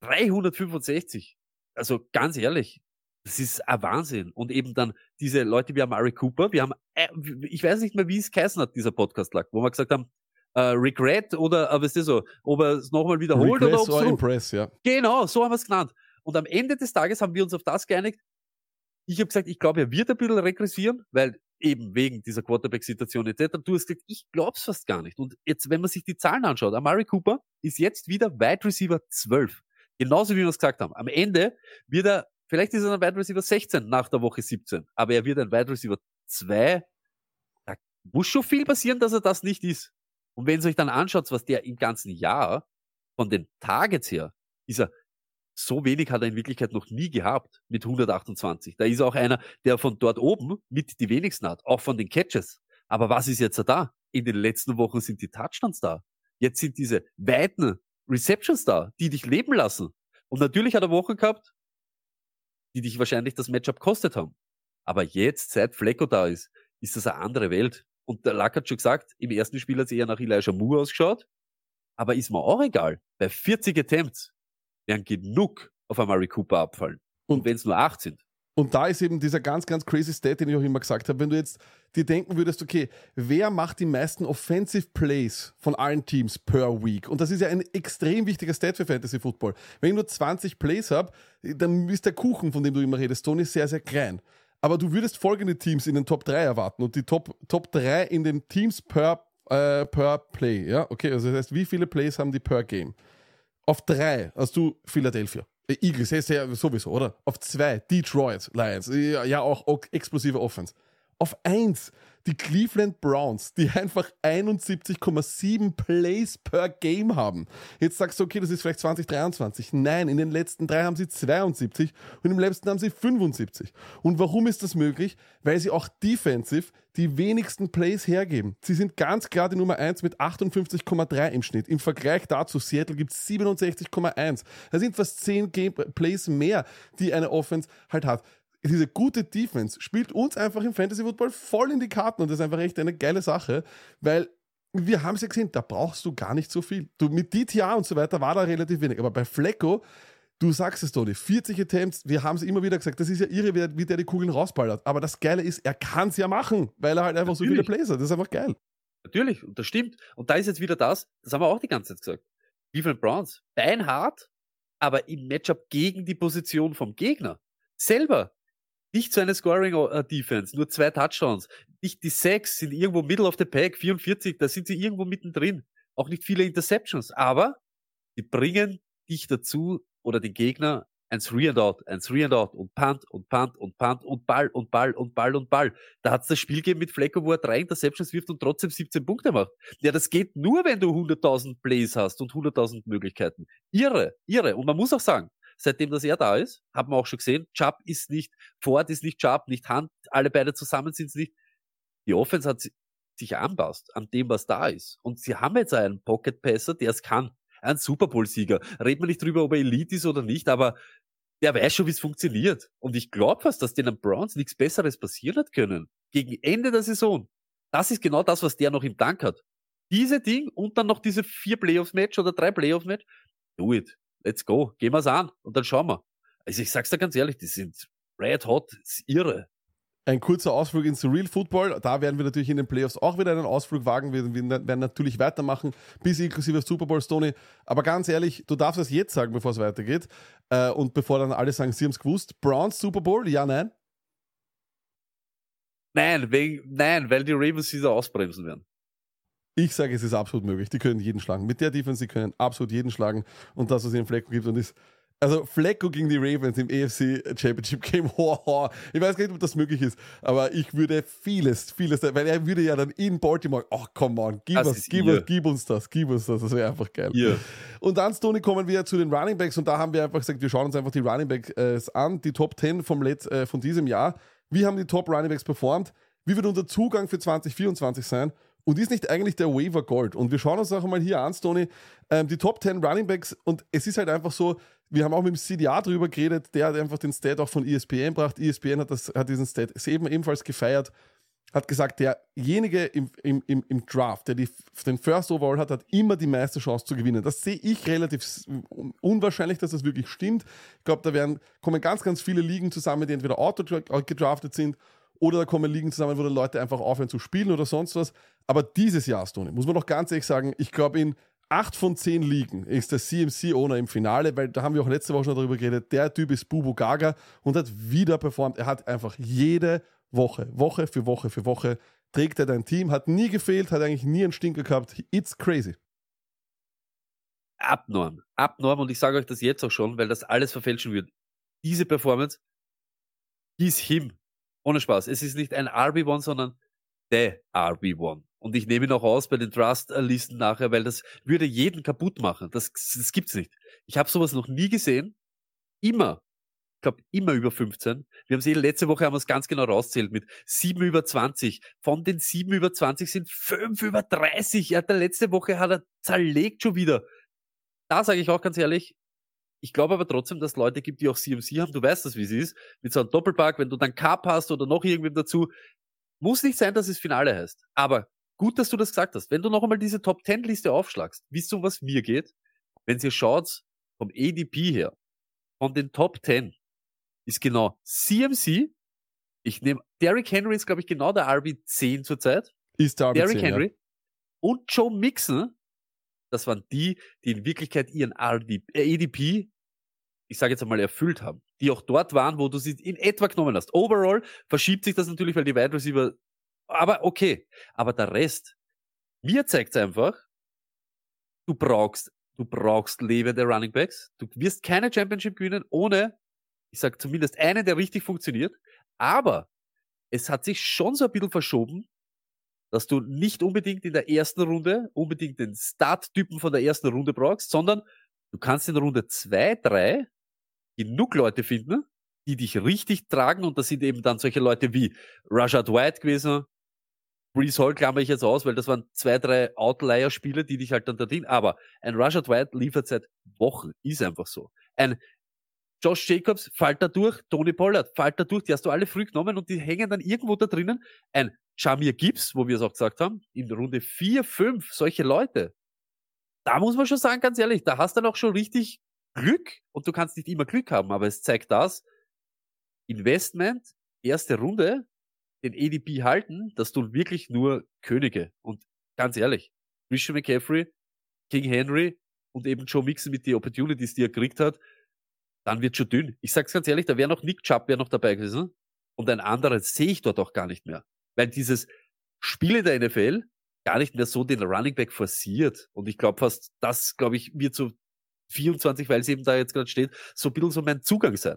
365. Also ganz ehrlich, das ist ein Wahnsinn. Und eben dann diese Leute wie Amari Cooper, wir haben, äh, ich weiß nicht mehr, wie es geheißen hat, dieser Podcast lag, wo wir gesagt haben, äh, Regret oder, aber ist das so, ob er es nochmal wiederholt Regress oder ob es Impress, ja. Genau, so haben wir es genannt. Und am Ende des Tages haben wir uns auf das geeinigt. Ich habe gesagt, ich glaube, er wird ein bisschen regressieren, weil eben wegen dieser Quarterback-Situation etc. Du hast gesagt, ich glaub's fast gar nicht. Und jetzt, wenn man sich die Zahlen anschaut, Amari Cooper ist jetzt wieder Wide Receiver 12. Genauso wie wir es gesagt haben. Am Ende wird er, vielleicht ist er ein Wide Receiver 16 nach der Woche 17, aber er wird ein Wide Receiver 2. Da muss schon viel passieren, dass er das nicht ist. Und wenn ihr euch dann anschaut, was der im ganzen Jahr von den Targets her, ist er so wenig hat er in Wirklichkeit noch nie gehabt mit 128. Da ist auch einer, der von dort oben mit die wenigsten hat, auch von den Catches. Aber was ist jetzt da? In den letzten Wochen sind die Touchdowns da. Jetzt sind diese weiten Receptions da, die dich leben lassen. Und natürlich hat er Wochen gehabt, die dich wahrscheinlich das Matchup kostet haben. Aber jetzt, seit Flecko da ist, ist das eine andere Welt. Und der Lack hat schon gesagt, im ersten Spiel hat es eher nach Elijah Moore ausgeschaut. Aber ist mir auch egal. Bei 40 Attempts werden genug auf Amari Cooper abfallen. Und wenn es nur 8 sind. Und da ist eben dieser ganz, ganz crazy Stat, den ich auch immer gesagt habe. Wenn du jetzt dir denken würdest, okay, wer macht die meisten Offensive Plays von allen Teams per Week? Und das ist ja ein extrem wichtiger Stat für Fantasy Football. Wenn ich nur 20 Plays habe, dann ist der Kuchen, von dem du immer redest, Tony, sehr, sehr klein. Aber du würdest folgende Teams in den Top 3 erwarten und die Top, Top 3 in den Teams per, äh, per Play. Ja, okay, also das heißt, wie viele Plays haben die per Game? Auf 3 hast du Philadelphia. Äh, Eagles, sowieso, oder? Auf 2 Detroit Lions. Ja, auch explosive Offense. Auf 1 die Cleveland Browns, die einfach 71,7 Plays per Game haben. Jetzt sagst du, okay, das ist vielleicht 2023. Nein, in den letzten drei haben sie 72 und im letzten haben sie 75. Und warum ist das möglich? Weil sie auch defensive die wenigsten Plays hergeben. Sie sind ganz klar die Nummer 1 mit 58,3 im Schnitt. Im Vergleich dazu, Seattle gibt es 67,1. Das sind fast 10 Game Plays mehr, die eine Offense halt hat diese gute Defense spielt uns einfach im Fantasy Football voll in die Karten und das ist einfach echt eine geile Sache, weil wir haben es ja gesehen, da brauchst du gar nicht so viel. Du mit DTA und so weiter war da relativ wenig, aber bei Flecko, du sagst es, Tony, 40 Attempts, wir haben es immer wieder gesagt, das ist ja irre, wie der, die Kugeln rausballert, aber das Geile ist, er kann es ja machen, weil er halt einfach so viele Natürlich. Plays hat, das ist einfach geil. Natürlich, und das stimmt. Und da ist jetzt wieder das, das haben wir auch die ganze Zeit gesagt. Cleveland Browns, beinhart, aber im Matchup gegen die Position vom Gegner. Selber nicht so eine Scoring-Defense, nur zwei Touchdowns. Nicht die Sacks sind irgendwo middle of the pack, 44, da sind sie irgendwo mittendrin. Auch nicht viele Interceptions, aber die bringen dich dazu oder den Gegner ein Three and Out, ein Three and Out und Punt und Punt und Punt und Ball und Ball und Ball und Ball. Da hat's das Spiel gegeben mit Flecko, wo er drei Interceptions wirft und trotzdem 17 Punkte macht. Ja, das geht nur, wenn du 100.000 Plays hast und 100.000 Möglichkeiten. Irre, irre. Und man muss auch sagen, seitdem dass er da ist, haben wir auch schon gesehen, Chubb ist nicht, Ford ist nicht Chubb, nicht Hand, alle beide zusammen sind es nicht. Die Offense hat si- sich anpasst an dem, was da ist. Und sie haben jetzt einen Pocket-Passer, der es kann. Ein Super Bowl-Sieger. Reden wir nicht drüber, ob er Elite ist oder nicht, aber der weiß schon, wie es funktioniert. Und ich glaube fast, dass denen Browns nichts Besseres passieren hat können. Gegen Ende der Saison. Das ist genau das, was der noch im Tank hat. Diese Ding und dann noch diese vier Playoffs-Match oder drei Playoff-Match. Do it. Let's go. Gehen wir's an. Und dann schauen wir. Also ich sag's dir ganz ehrlich, die sind red hot. Ist irre. Ein kurzer Ausflug ins Real Football. Da werden wir natürlich in den Playoffs auch wieder einen Ausflug wagen. Wir, wir werden natürlich weitermachen, bis inklusive Super Bowl Stoney. Aber ganz ehrlich, du darfst es jetzt sagen, bevor es weitergeht. Äh, und bevor dann alle sagen, sie haben es gewusst. Browns Super Bowl? Ja, nein? Nein, wegen, nein, weil die Ravens wieder ausbremsen werden. Ich sage, es ist absolut möglich. Die können jeden schlagen. Mit der Defense, die können absolut jeden schlagen. Und das, was ihnen Flecko gibt, und ist. Also Flecko gegen die Ravens im AFC Championship Game. Ho, ho. Ich weiß gar nicht, ob das möglich ist, aber ich würde vieles, vieles, weil er würde ja dann in Baltimore, ach come on, gib, Das uns, ist gib, uns, gib uns das, gib uns das, das wäre einfach geil. Ihr. Und dann, Stoney, kommen wir zu den Running Backs und da haben wir einfach gesagt, wir schauen uns einfach die Running Backs an, die Top 10 vom Let äh, von diesem Jahr. Wie haben die Top Running Backs performt? Wie wird unser Zugang für 2024 sein? Und ist nicht eigentlich der Waiver Gold? Und wir schauen uns auch mal hier an, Stoney, ähm, die Top 10 Running Backs und es ist halt einfach so, wir haben auch mit dem CDA drüber geredet, der hat einfach den Stat auch von ESPN gebracht. ESPN hat, das, hat diesen Stat eben ebenfalls gefeiert, hat gesagt, derjenige im, im, im, im Draft, der die, den First Overall hat, hat immer die meiste Chance zu gewinnen. Das sehe ich relativ unwahrscheinlich, dass das wirklich stimmt. Ich glaube, da werden, kommen ganz, ganz viele Ligen zusammen, die entweder auto gedraftet sind oder da kommen Ligen zusammen, wo dann Leute einfach aufhören zu spielen oder sonst was. Aber dieses Jahr, Stoney, muss man doch ganz ehrlich sagen, ich glaube, in acht von zehn Ligen ist der CMC-Owner im Finale, weil da haben wir auch letzte Woche schon darüber geredet. Der Typ ist Bubu Gaga und hat wieder performt. Er hat einfach jede Woche, Woche für Woche für Woche, trägt er dein Team, hat nie gefehlt, hat eigentlich nie einen Stinker gehabt. It's crazy. abnorm. Abnorm und ich sage euch das jetzt auch schon, weil das alles verfälschen wird. Diese Performance ist him. Ohne Spaß. Es ist nicht ein RB1, sondern der RB1. Und ich nehme ihn auch aus bei den Trust-Listen nachher, weil das würde jeden kaputt machen. Das, das gibt's nicht. Ich habe sowas noch nie gesehen. Immer. Ich glaube, immer über 15. Wir haben es eh letzte Woche haben wir es ganz genau rauszählt mit 7 über 20. Von den 7 über 20 sind 5 über 30. Er hat letzte Woche hat er zerlegt schon wieder da sage ich auch ganz ehrlich, ich glaube aber trotzdem, dass es Leute gibt, die auch CMC haben. Du weißt das, wie es ist. Mit so einem Doppelpack, wenn du dann Cup hast oder noch irgendwem dazu. Muss nicht sein, dass es Finale heißt. Aber gut, dass du das gesagt hast. Wenn du noch einmal diese Top 10 Liste aufschlagst, wisst ihr, was mir geht? Wenn ihr schaut, vom ADP her, von den Top 10, ist genau CMC. Ich nehme, Derrick Henry ist, glaube ich, genau der RB10 zurzeit. Ist der RB10, Derrick ja. Henry und Joe Mixon, das waren die, die in Wirklichkeit ihren RD, äh, ADP, ich sage jetzt einmal, erfüllt haben. Die auch dort waren, wo du sie in etwa genommen hast. Overall verschiebt sich das natürlich, weil die Wide Receiver, aber okay. Aber der Rest, mir zeigt es einfach, du brauchst, du brauchst lebende Running Backs. Du wirst keine Championship gewinnen ohne, ich sage zumindest einen, der richtig funktioniert. Aber es hat sich schon so ein bisschen verschoben, dass du nicht unbedingt in der ersten Runde unbedingt den Start-Typen von der ersten Runde brauchst, sondern du kannst in Runde zwei, drei genug Leute finden, die dich richtig tragen und das sind eben dann solche Leute wie Rashad White gewesen, Brees Hall klammer ich jetzt aus, weil das waren zwei, drei Outlier-Spiele, die dich halt dann dorthin, aber ein Rashad White liefert seit Wochen, ist einfach so. Ein Josh Jacobs fällt da durch, Tony Pollard fällt da durch, die hast du alle früh genommen und die hängen dann irgendwo da drinnen. Ein Jamir Gibbs, wo wir es auch gesagt haben, in Runde vier, fünf, solche Leute. Da muss man schon sagen, ganz ehrlich, da hast du dann auch schon richtig Glück und du kannst nicht immer Glück haben, aber es zeigt das, Investment, erste Runde, den ADP halten, dass du wirklich nur Könige und ganz ehrlich, Christian McCaffrey, King Henry und eben Joe Mixon mit den Opportunities, die er gekriegt hat, dann wird schon dünn. Ich sag's ganz ehrlich, da wäre noch Nick Chubb wär noch dabei gewesen und ein anderes sehe ich dort auch gar nicht mehr, weil dieses Spiel in der NFL gar nicht mehr so den Running Back forciert und ich glaube fast, das glaube ich wird so 24, weil es eben da jetzt gerade steht, so ein bisschen so mein Zugang sein.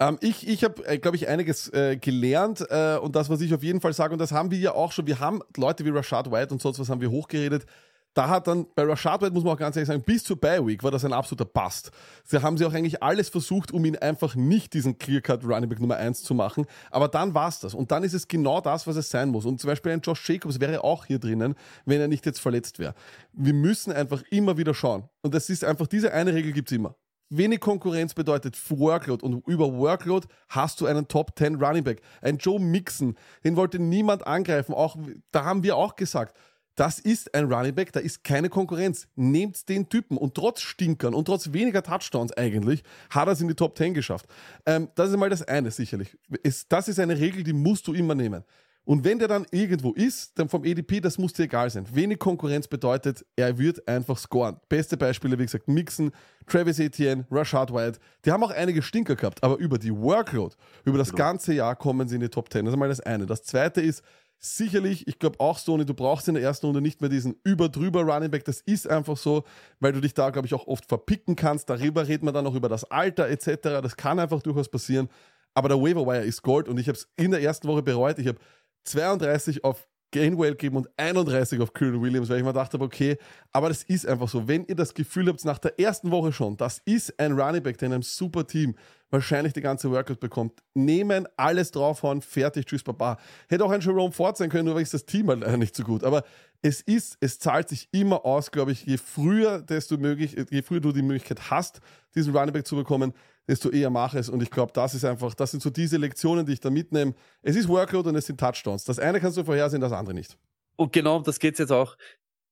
Ähm, ich ich habe, äh, glaube ich, einiges äh, gelernt äh, und das, was ich auf jeden Fall sage, und das haben wir ja auch schon, wir haben Leute wie Rashad White und sonst was haben wir hochgeredet. Da hat dann, bei Rashad White muss man auch ganz ehrlich sagen, bis zur Bye Week war das ein absoluter Bast. Sie haben sie auch eigentlich alles versucht, um ihn einfach nicht diesen Clear-Cut Running Back Nummer 1 zu machen. Aber dann war's das. Und dann ist es genau das, was es sein muss. Und zum Beispiel ein Josh Jacobs wäre auch hier drinnen, wenn er nicht jetzt verletzt wäre. Wir müssen einfach immer wieder schauen. Und das ist einfach, diese eine Regel gibt's immer. Wenig Konkurrenz bedeutet Workload und über Workload hast du einen Top 10 Running Back. Ein Joe Mixon, den wollte niemand angreifen. Auch, da haben wir auch gesagt, das ist ein Running Back, da ist keine Konkurrenz. Nehmt den Typen und trotz Stinkern und trotz weniger Touchdowns eigentlich, hat er es in die Top 10 geschafft. Ähm, das ist mal das eine sicherlich. Es, das ist eine Regel, die musst du immer nehmen. Und wenn der dann irgendwo ist, dann vom EDP, das muss dir egal sein. Wenig Konkurrenz bedeutet, er wird einfach scoren. Beste Beispiele, wie gesagt, Mixon, Travis Etienne, Rashad White. Die haben auch einige Stinker gehabt, aber über die Workload, über das ganze Jahr kommen sie in die Top 10. Das ist mal das eine. Das zweite ist, sicherlich, ich glaube auch, Sony, du brauchst in der ersten Runde nicht mehr diesen über-drüber Running Back. Das ist einfach so, weil du dich da, glaube ich, auch oft verpicken kannst. Darüber redet man dann noch über das Alter etc. Das kann einfach durchaus passieren. Aber der Waiver Wire ist Gold und ich habe es in der ersten Woche bereut. Ich habe 32 auf Gainwell gegeben und 31 auf Kyron Williams, weil ich mir dachte, okay, aber das ist einfach so. Wenn ihr das Gefühl habt, nach der ersten Woche schon, das ist ein Running Back, der in einem super Team wahrscheinlich die ganze Workout bekommt, nehmen, alles draufhauen, fertig, tschüss, baba. Hätte auch ein Jerome Ford sein können, nur weil ich das Team halt nicht so gut. Aber es ist, es zahlt sich immer aus, glaube ich, je früher, desto möglich, je früher du die Möglichkeit hast, diesen Running Back zu bekommen, desto eher mach es. Und ich glaube, das ist einfach, das sind so diese Lektionen, die ich da mitnehme. Es ist Workload und es sind Touchdowns. Das eine kannst du vorhersehen, das andere nicht. Und genau das geht's jetzt auch,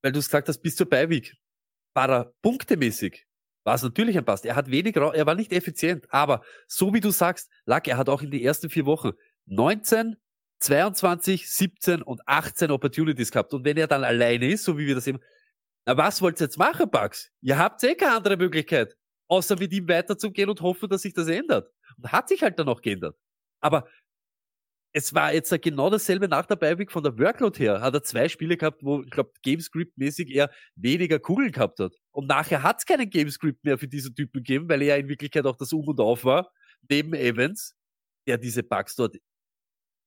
weil du es gesagt hast, bis zur Beiweg er punktemäßig, war es natürlich ein Pass. Er hat wenig, er war nicht effizient, aber so wie du sagst, lag er hat auch in den ersten vier Wochen 19, 22, 17 und 18 Opportunities gehabt. Und wenn er dann alleine ist, so wie wir das eben, na was wollt ihr jetzt machen, Bugs? Ihr habt eh keine andere Möglichkeit außer mit ihm weiterzugehen und hoffen, dass sich das ändert. Und hat sich halt dann auch geändert. Aber es war jetzt genau dasselbe nach der Beiweg von der Workload her. Hat er zwei Spiele gehabt, wo, ich glaube, Gamescript-mäßig er weniger Kugeln gehabt hat. Und nachher hat es keinen Gamescript mehr für diesen Typen gegeben, weil er in Wirklichkeit auch das Um und Auf war, neben Evans, der diese Bugs dort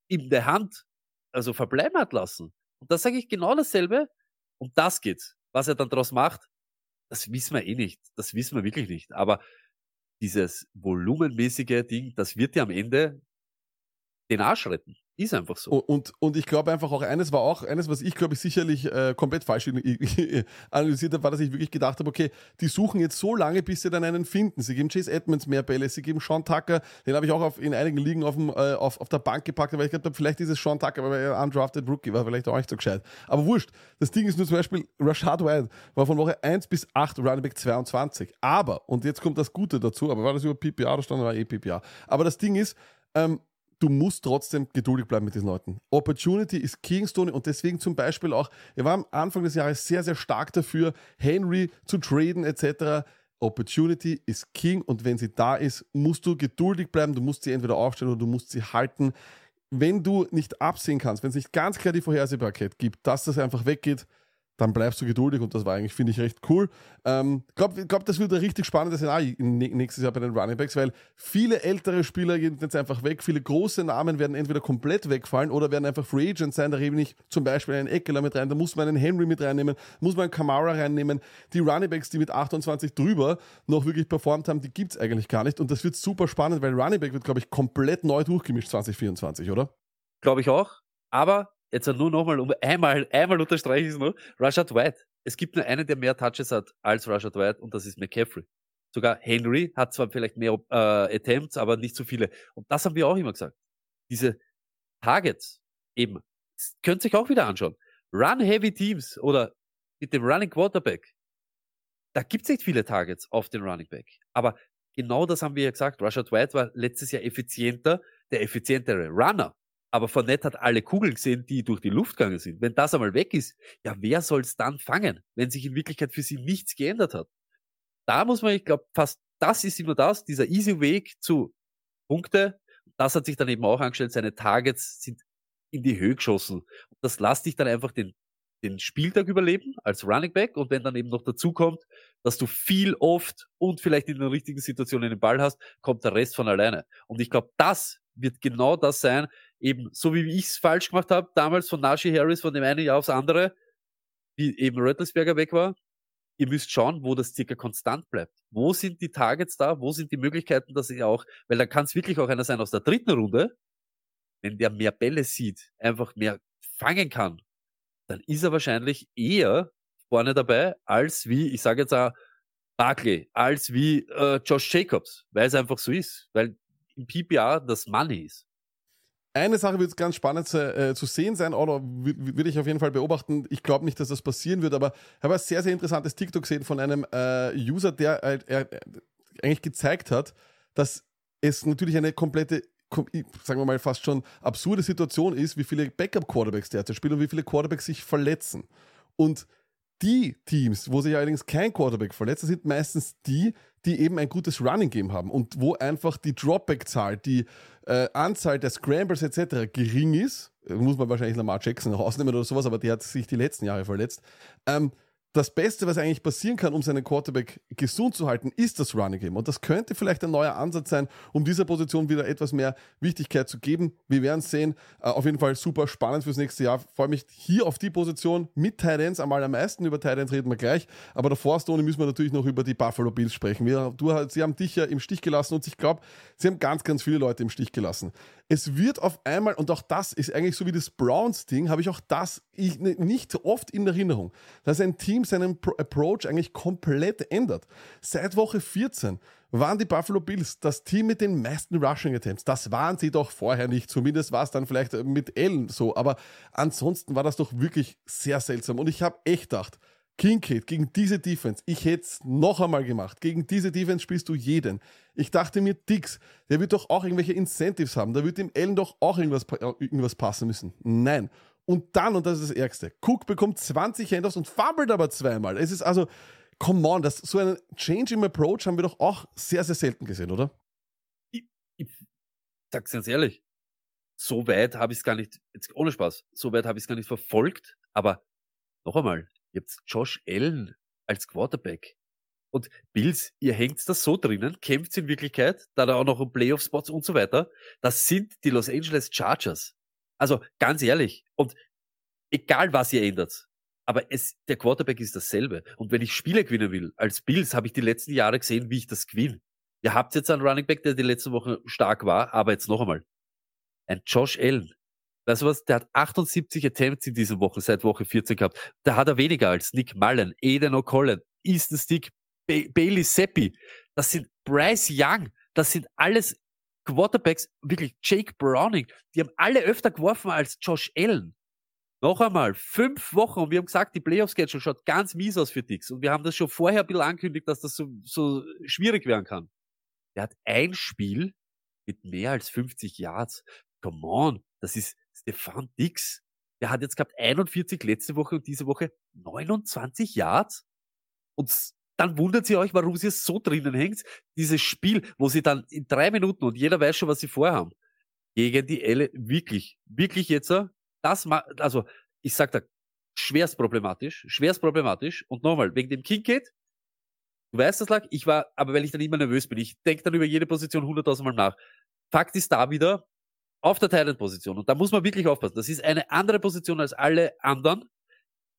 in der Hand, also verbleiben hat lassen. Und da sage ich genau dasselbe. Um das geht's. Was er dann daraus macht, das wissen wir eh nicht. Das wissen wir wirklich nicht. Aber dieses volumenmäßige Ding, das wird ja am Ende den Arsch retten. Ist einfach so. Und, und ich glaube einfach auch eines war auch, eines, was ich glaube ich sicherlich äh, komplett falsch analysiert habe, war, dass ich wirklich gedacht habe, okay, die suchen jetzt so lange, bis sie dann einen finden. Sie geben Chase Edmonds mehr Bälle, sie geben Sean Tucker, den habe ich auch auf, in einigen Ligen auf, dem, äh, auf, auf der Bank gepackt, weil ich glaube, vielleicht ist es Sean Tucker, weil er undrafted Rookie war, vielleicht auch nicht so gescheit. Aber wurscht. Das Ding ist nur zum Beispiel, Rashad White war von Woche 1 bis 8 Running Back 22. Aber, und jetzt kommt das Gute dazu, aber war das über PPA, da stand war eh PPA. Aber das Ding ist, ähm, du musst trotzdem geduldig bleiben mit diesen Leuten. Opportunity ist Kingstone und deswegen zum Beispiel auch, er war am Anfang des Jahres sehr, sehr stark dafür, Henry zu traden etc. Opportunity ist King und wenn sie da ist, musst du geduldig bleiben, du musst sie entweder aufstellen oder du musst sie halten. Wenn du nicht absehen kannst, wenn es nicht ganz klar die Vorhersehbarkeit gibt, dass das einfach weggeht, dann bleibst du geduldig und das war eigentlich, finde ich, recht cool. Ich ähm, glaube, glaub, das wird ein richtig spannendes Szenario nächstes Jahr bei den Running Backs, weil viele ältere Spieler gehen jetzt einfach weg, viele große Namen werden entweder komplett wegfallen oder werden einfach Free Agents sein, da rede ich zum Beispiel einen Eckler mit rein, da muss man einen Henry mit reinnehmen, muss man einen Kamara reinnehmen. Die Running Backs, die mit 28 drüber noch wirklich performt haben, die gibt es eigentlich gar nicht und das wird super spannend, weil Running Back wird, glaube ich, komplett neu durchgemischt 2024, oder? Glaube ich auch, aber jetzt nur nochmal, um einmal, einmal unterstreiche ich es noch, Rashad White. Es gibt nur einen, der mehr Touches hat als Rashad White und das ist McCaffrey. Sogar Henry hat zwar vielleicht mehr äh, Attempts, aber nicht so viele. Und das haben wir auch immer gesagt. Diese Targets eben, könnt ihr euch auch wieder anschauen. Run-heavy Teams oder mit dem Running Quarterback, da gibt's nicht viele Targets auf den Running Back. Aber genau das haben wir ja gesagt. Rashad White war letztes Jahr effizienter, der effizientere Runner aber Fournette hat alle Kugeln gesehen, die durch die Luft gegangen sind. Wenn das einmal weg ist, ja, wer soll's dann fangen, wenn sich in Wirklichkeit für sie nichts geändert hat? Da muss man, ich glaube, fast das ist immer das, dieser easy Weg zu Punkte. Das hat sich dann eben auch angestellt, seine Targets sind in die Höhe geschossen. Das lässt dich dann einfach den den Spieltag überleben als Running Back und wenn dann eben noch dazu kommt, dass du viel oft und vielleicht in der richtigen Situation den Ball hast, kommt der Rest von alleine. Und ich glaube, das wird genau das sein, eben so wie ich es falsch gemacht habe, damals von Najee Harris von dem einen Jahr aufs andere, wie eben Rattlesberger weg war. Ihr müsst schauen, wo das circa konstant bleibt. Wo sind die Targets da? Wo sind die Möglichkeiten, dass ich auch, weil dann kann es wirklich auch einer sein aus der dritten Runde, wenn der mehr Bälle sieht, einfach mehr fangen kann, dann ist er wahrscheinlich eher vorne dabei, als wie, ich sage jetzt auch, Barkley, als wie äh, Josh Jacobs, weil es einfach so ist, weil im PPR das Money ist. Eine Sache wird ganz spannend äh, zu sehen sein, oder würde ich auf jeden Fall beobachten. Ich glaube nicht, dass das passieren wird, aber ich habe ein sehr, sehr interessantes TikTok gesehen von einem äh, User, der äh, eigentlich gezeigt hat, dass es natürlich eine komplette sagen wir mal, fast schon absurde Situation ist, wie viele Backup-Quarterbacks derzeit spielen und wie viele Quarterbacks sich verletzen. Und die Teams, wo sich allerdings kein Quarterback verletzt, sind meistens die, die eben ein gutes Running Game haben und wo einfach die Dropback-Zahl, die äh, Anzahl der Scrambles etc. gering ist, muss man wahrscheinlich Lamar Jackson noch ausnehmen oder sowas, aber der hat sich die letzten Jahre verletzt. Ähm, das Beste, was eigentlich passieren kann, um seinen Quarterback gesund zu halten, ist das Running Game. Und das könnte vielleicht ein neuer Ansatz sein, um dieser Position wieder etwas mehr Wichtigkeit zu geben. Wir werden sehen. Äh, auf jeden Fall super spannend fürs nächste Jahr. Freue mich hier auf die Position mit Titans am allermeisten. Über Titans reden wir gleich. Aber davor, Stone, müssen wir natürlich noch über die Buffalo Bills sprechen. Wir, du, sie haben dich ja im Stich gelassen und ich glaube, sie haben ganz, ganz viele Leute im Stich gelassen. Es wird auf einmal, und auch das ist eigentlich so wie das Browns-Ding, habe ich auch das ich, nicht oft in Erinnerung, dass ein Team seinen Approach eigentlich komplett ändert. Seit Woche 14 waren die Buffalo Bills das Team mit den meisten Rushing Attempts. Das waren sie doch vorher nicht. Zumindest war es dann vielleicht mit Allen so. Aber ansonsten war das doch wirklich sehr seltsam. Und ich habe echt gedacht, Kincaid gegen diese Defense, ich hätte es noch einmal gemacht. Gegen diese Defense spielst du jeden. Ich dachte mir, Dix, der wird doch auch irgendwelche Incentives haben. Da wird dem Allen doch auch irgendwas, irgendwas passen müssen. Nein. Und dann, und das ist das Ärgste, Cook bekommt 20 Handoffs und fummelt aber zweimal. Es ist also, come on, das, so einen Change im Approach haben wir doch auch sehr, sehr selten gesehen, oder? Ich, ich sag's ganz ehrlich, so weit habe ich es gar nicht, jetzt ohne Spaß, so weit habe ich es gar nicht verfolgt, aber noch einmal, habt Josh Allen als Quarterback. Und Bills, ihr hängt das so drinnen, kämpft in Wirklichkeit, da da auch noch um Playoff-Spots und so weiter. Das sind die Los Angeles Chargers. Also ganz ehrlich, und egal was ihr ändert, aber es, der Quarterback ist dasselbe. Und wenn ich Spiele gewinnen will, als Bills habe ich die letzten Jahre gesehen, wie ich das gewinne. Ihr habt jetzt einen Running Back, der die letzte Woche stark war, aber jetzt noch einmal. Ein Josh Allen, Weißt du was? Der hat 78 Attempts in dieser Woche, seit Woche 14 gehabt. Da hat er weniger als Nick Mullen, Eden O'Collen, Easton Stick, ba Bailey Seppi. Das sind Bryce Young. Das sind alles Quarterbacks, wirklich Jake Browning. Die haben alle öfter geworfen als Josh Allen. Noch einmal, fünf Wochen und wir haben gesagt, die Playoff-Schedule schaut ganz mies aus für Dix. Und wir haben das schon vorher ein bisschen angekündigt, dass das so, so schwierig werden kann. Der hat ein Spiel mit mehr als 50 Yards. Come on, das ist Stefan Dix, der hat jetzt gehabt 41 letzte Woche und diese Woche 29 Yards. Und dann wundert ihr euch, warum sie es so drinnen hängt. Dieses Spiel, wo sie dann in drei Minuten und jeder weiß schon, was sie vorhaben, gegen die Elle wirklich, wirklich jetzt, das, also ich sag da, schwerst problematisch, schwerst problematisch. Und nochmal, wegen dem Kincaid, du weißt das lag, ich war, aber weil ich dann immer nervös bin, ich denke dann über jede Position hunderttausend Mal nach. Fakt ist da wieder, auf der Titan-Position. Und da muss man wirklich aufpassen. Das ist eine andere Position als alle anderen.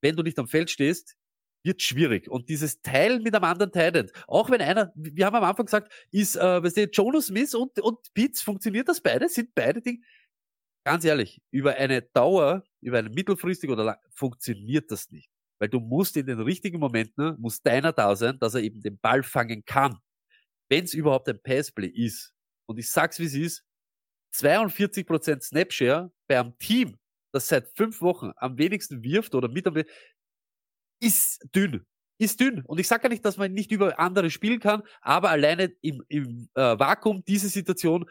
Wenn du nicht am Feld stehst, wird schwierig. Und dieses Teilen mit einem anderen Titan, auch wenn einer, wir haben am Anfang gesagt, ist, äh, weißt du, Jonas Smith und, und Pitts, funktioniert das beide? Sind beide Dinge? Ganz ehrlich, über eine Dauer, über eine mittelfristig oder lang, funktioniert das nicht. Weil du musst in den richtigen Momenten, muss deiner da sein, dass er eben den Ball fangen kann. Wenn es überhaupt ein Passplay ist. Und ich sag's wie es ist, 42% Snapshare bei einem Team, das seit fünf Wochen am wenigsten wirft oder mit am ist dünn. Ist dünn. Und ich sage gar nicht, dass man nicht über andere spielen kann, aber alleine im, im äh, Vakuum diese Situation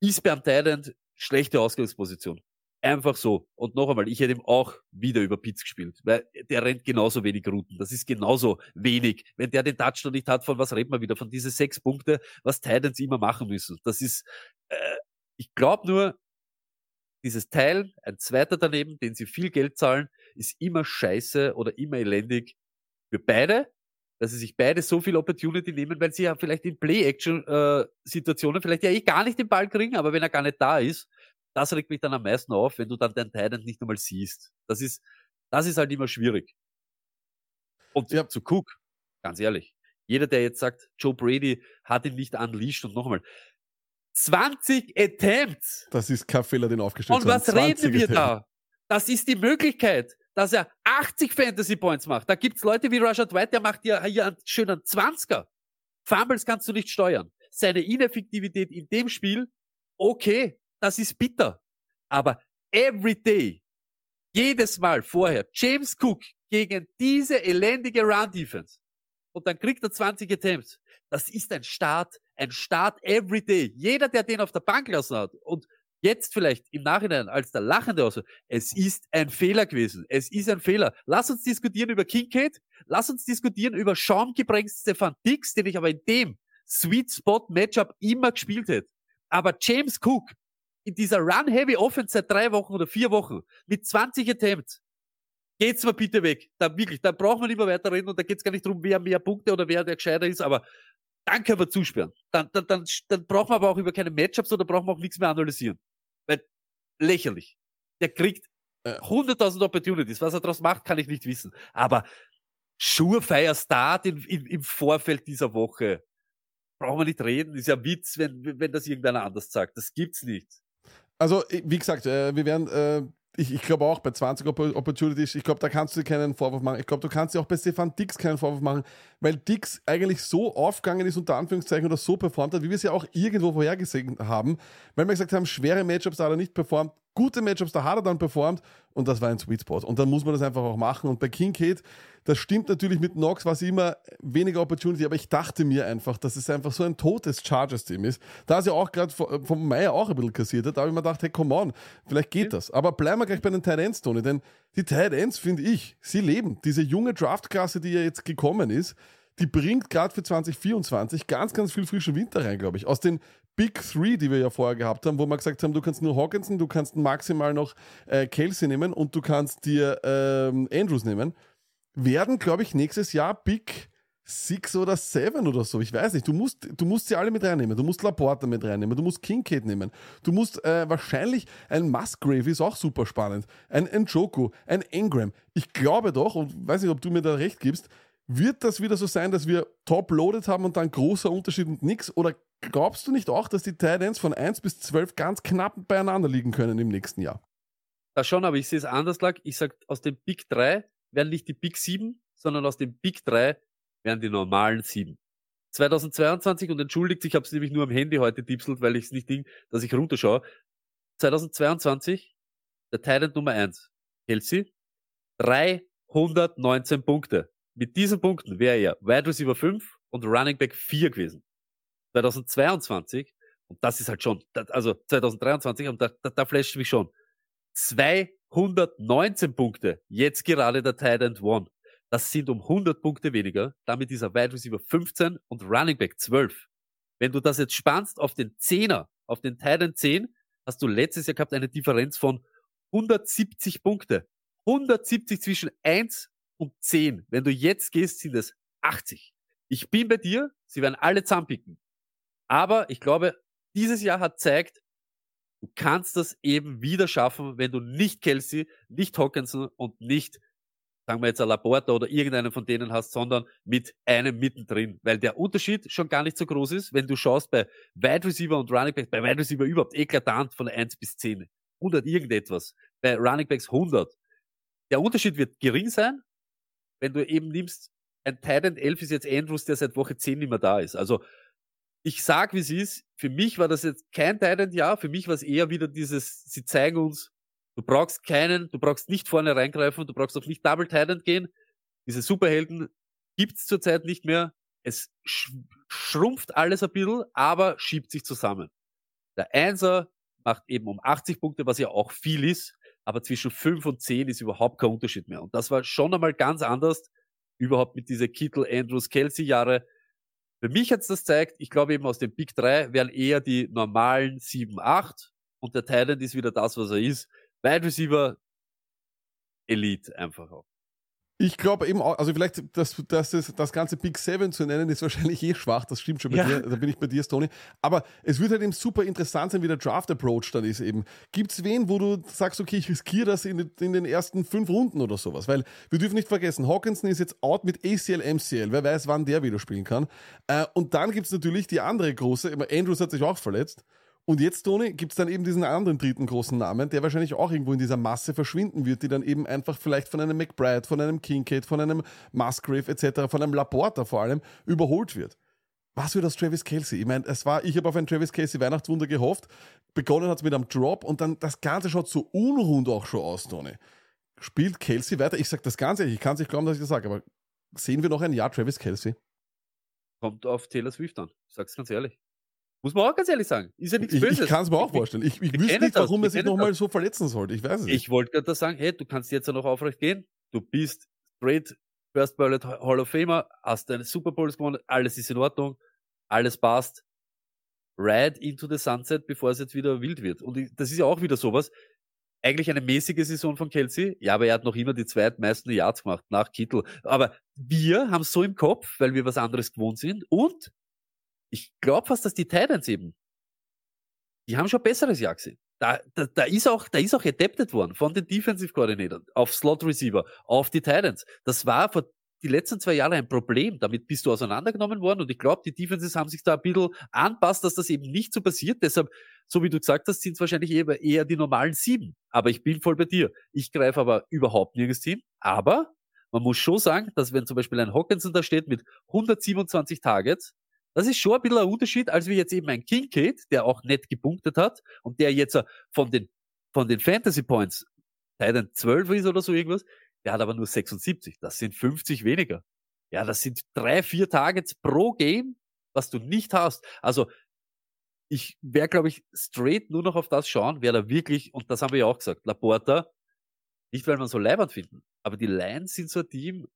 ist beim Thailand schlechte Ausgangsposition. Einfach so. Und noch einmal, ich hätte ihm auch wieder über Pitts gespielt, weil der rennt genauso wenig Routen. Das ist genauso wenig. Wenn der den Touchdown nicht hat, von was reden wir wieder? Von diese sechs Punkte, was Titans immer machen müssen. Das ist, äh, ich glaube nur, dieses Teil, ein zweiter daneben, den sie viel Geld zahlen, ist immer scheiße oder immer elendig für beide, dass sie sich beide so viel Opportunity nehmen, weil sie ja vielleicht in Play-Action-Situationen vielleicht ja eh gar nicht den Ball kriegen, aber wenn er gar nicht da ist, das regt mich dann am meisten auf, wenn du dann den Titan nicht einmal siehst. Das ist, das ist halt immer schwierig. Und Ja. zu Cook, ganz ehrlich, jeder, der jetzt sagt, Joe Brady hat ihn nicht unleashed und nochmal, 20 Attempts! Das ist kein Fehler, den aufgestellt Und was reden 20 wir Attempts. da? Das ist die Möglichkeit, dass er 80 Fantasy Points macht. Da gibt's Leute wie Rashad White, der macht ja hier einen schönen 20er. Fumbles kannst du nicht steuern. Seine Ineffektivität in dem Spiel, okay, das ist bitter. Aber every day, jedes Mal vorher, James Cook gegen diese elendige Run-Defense. Und dann kriegt er 20 Attempts. Das ist ein Start, ein Start every day. Jeder, der den auf der Bank lassen hat und jetzt vielleicht im Nachhinein als der Lachende aus, es ist ein Fehler gewesen. Es ist ein Fehler. Lass uns diskutieren über Kincaid. Lass uns diskutieren über Sean gebrängt Stefan Dix, den ich aber in dem Sweet Spot Matchup immer gespielt hätte. Aber James Cook in dieser Run-Heavy Offense seit drei Wochen oder vier Wochen mit 20 Attempts. Geht's mal bitte weg. Da wirklich, da braucht man nicht mehr weiter reden und da geht's gar nicht drum, wer mehr Punkte oder wer der gescheiter ist, aber dann können wir zusperren. Dann, dann, dann, dann brauchen wir aber auch über keine Matchups oder brauchen wir auch nichts mehr analysieren. Weil, lächerlich. Der kriegt Äh. 100.000 Opportunities. Was er daraus macht, kann ich nicht wissen. Aber Surefire Start in, in, im Vorfeld dieser Woche. Brauchen wir nicht reden. Ist ja Witz, wenn, wenn das irgendeiner anders sagt. Das gibt's nicht. Also, wie gesagt, äh, wir werden, äh, ich, ich glaube auch bei 20 Opp- Opportunities, ich glaube, da kannst du dir keinen Vorwurf machen. Ich glaube, du kannst dir auch bei Stefan Dix keinen Vorwurf machen, weil Dix eigentlich so aufgegangen ist, unter Anführungszeichen, oder so performt hat, wie wir es ja auch irgendwo vorhergesehen haben, weil wir gesagt haben, schwere Matchups hat er nicht performt, gute Matchups da hat er dann performt und das war ein Sweet Spot. Und dann muss man das einfach auch machen. Und bei Kincaid, das stimmt natürlich mit Knox, war es immer weniger Opportunity, aber ich dachte mir einfach, dass es einfach so ein totes Chargers-Team ist. Da es ja auch gerade von vom Meier auch ein bisschen kassiert hat, da habe ich mir gedacht, hey, come on, vielleicht geht das. Aber bleiben wir gleich bei den Tight Ends, Tony, denn die Tight Ends, finde ich, sie leben. Diese junge Draftklasse, die ja jetzt gekommen ist, die bringt gerade für 2024 ganz, ganz viel frischen Winter rein, glaube ich. Aus den Big Three, die wir ja vorher gehabt haben, wo wir gesagt haben, du kannst nur Hawkinson, du kannst maximal noch äh, Kelsey nehmen und du kannst dir ähm, Andrews nehmen, werden, glaube ich, nächstes Jahr Big Six oder Seven oder so. Ich weiß nicht. Du musst, du musst sie alle mit reinnehmen. Du musst Laporta mit reinnehmen. Du musst Kincaid nehmen. Du musst äh, wahrscheinlich ein Musgrave ist auch super spannend. Ein Njoku, ein Ingram. Ich glaube doch, und weiß nicht, ob du mir da recht gibst, wird das wieder so sein, dass wir top-loaded haben und dann großer Unterschied und nix? Oder glaubst du nicht auch, dass die Tight Ends von 1 bis 12 ganz knapp beieinander liegen können im nächsten Jahr? Da schon, aber ich sehe es anders, lag. Ich sag, aus den Big 3 werden nicht die Big 7, sondern aus den Big 3 werden die normalen 7. 2022, und entschuldigt, ich habe es nämlich nur am Handy heute tipselt, weil ich es nicht ding, dass ich runterschaue. 2022, der Titan Nummer 1, Kelsey, 319 Punkte. Mit diesen Punkten wäre er Wide Receiver 5 und Running Back 4 gewesen. 2022, und das ist halt schon, also 2023, und da, da, da flasht mich schon, 219 Punkte, jetzt gerade der Titan One. Das sind um 100 Punkte weniger. Damit ist er Wide Receiver 15 und Running Back 12. Wenn du das jetzt spannst auf den Zehner, auf den Titan 10, hast du letztes Jahr gehabt eine Differenz von 170 Punkte. 170 zwischen 1 und 10. Wenn du jetzt gehst, sind es 80. Ich bin bei dir, sie werden alle zusammenpicken. Aber ich glaube, dieses Jahr hat zeigt, du kannst das eben wieder schaffen, wenn du nicht Kelsey, nicht Hawkinson und nicht, sagen wir jetzt, Laporta oder irgendeinen von denen hast, sondern mit einem mittendrin. Weil der Unterschied schon gar nicht so groß ist, wenn du schaust bei Wide Receiver und Running Backs, bei Wide Receiver überhaupt eklatant von 1 bis 10. 100 irgendetwas. Bei Running Backs 100. Der Unterschied wird gering sein, wenn du eben nimmst, ein Titan 11 ist jetzt Andrews, der seit Woche 10 nicht mehr da ist. Also, ich sag, wie es ist. Für mich war das jetzt kein Titan-Jahr. Für mich war es eher wieder dieses, sie zeigen uns, du brauchst keinen, du brauchst nicht vorne reingreifen, du brauchst auch nicht Double Titan gehen. Diese Superhelden gibt's zurzeit nicht mehr. Es sch schrumpft alles ein bisschen, aber schiebt sich zusammen. Der Einser macht eben um 80 Punkte, was ja auch viel ist, aber zwischen 5 und 10 ist überhaupt kein Unterschied mehr. Und das war schon einmal ganz anders, überhaupt mit dieser Kittel, Andrews, Kelsey Jahre. Für mich hat's das zeigt, ich glaube eben aus den Big 3 wären eher die normalen 7, 8 und der Titan ist wieder das, was er ist. Wide Receiver Elite einfach auch. Ich glaube eben auch, also vielleicht das, das, das, das ganze Big Seven zu nennen, ist wahrscheinlich eh schwach, das stimmt schon bei Ja. dir, da bin ich bei dir, Tony. Aber es wird halt eben super interessant sein, wie der Draft-Approach dann ist eben. Gibt es wen, wo du sagst, okay, ich riskiere das in, den- in den ersten fünf Runden oder sowas? Weil wir dürfen nicht vergessen, Hawkinson ist jetzt out mit ACL, MCL, wer weiß, wann der wieder spielen kann. Äh, und dann gibt es natürlich die andere große, Andrews hat sich auch verletzt. Und jetzt, Toni, gibt es dann eben diesen anderen dritten großen Namen, der wahrscheinlich auch irgendwo in dieser Masse verschwinden wird, die dann eben einfach vielleicht von einem McBride, von einem Kincaid, von einem Musgrave etc., von einem Laporta vor allem überholt wird. Was wird aus Travis Kelsey? Ich meine, es war, ich habe auf ein Travis Kelsey Weihnachtswunder gehofft. Begonnen hat es mit einem Drop und dann das Ganze schaut so unrund auch schon aus, Toni. Spielt Kelsey weiter? Ich sage das Ganze, ich kann es nicht glauben, dass ich das sage, aber sehen wir noch ein Jahr Travis Kelsey? Kommt auf Taylor Swift an. Ich sag's ganz ehrlich. Muss man auch ganz ehrlich sagen. Ist ja nichts Ich, Böses. ich kann es mir auch vorstellen. Ich, ich wüsste nicht, warum er sich nochmal so verletzen sollte. Ich weiß es nicht. Ich wollte gerade sagen, hey, du kannst jetzt ja noch aufrecht gehen. Du bist straight First Ballot Hall of Famer, hast deine Super Bowls gewonnen, alles ist in Ordnung, alles passt. Ride into the sunset, bevor es jetzt wieder wild wird. Und das ist ja auch wieder sowas. Eigentlich eine mäßige Saison von Kelsey. Ja, aber er hat noch immer die zweitmeisten Yards gemacht nach Kittel. Aber wir haben es so im Kopf, weil wir was anderes gewohnt sind. Und ich glaube fast, dass die Titans eben, die haben schon besseres Jahr gesehen. Da, da, da ist auch, da ist auch adapted worden von den Defensive Coordinatoren auf Slot Receiver, auf die Titans. Das war vor die letzten zwei Jahre ein Problem. Damit bist du auseinandergenommen worden und ich glaube, die Defenses haben sich da ein bisschen anpasst, dass das eben nicht so passiert. Deshalb, so wie du gesagt hast, sind es wahrscheinlich eher, eher die normalen sieben. Aber ich bin voll bei dir. Ich greife aber überhaupt nirgends hin. Aber man muss schon sagen, dass wenn zum Beispiel ein Hawkinson da steht mit 127 Targets, das ist schon ein bisschen ein Unterschied, als wie jetzt eben ein Kincaid, der auch nett gepunktet hat und der jetzt äh, von den, von den Fantasy Points Titan 12 ist oder so irgendwas, der hat aber nur 76. Das sind 50 weniger. Ja, das sind drei, vier Targets pro Game, was du nicht hast. Also, ich wäre, glaube ich, straight nur noch auf das schauen, wer da wirklich, und das haben wir ja auch gesagt, Laporta, nicht weil man so leibend finden, aber die Lions sind so ein Team,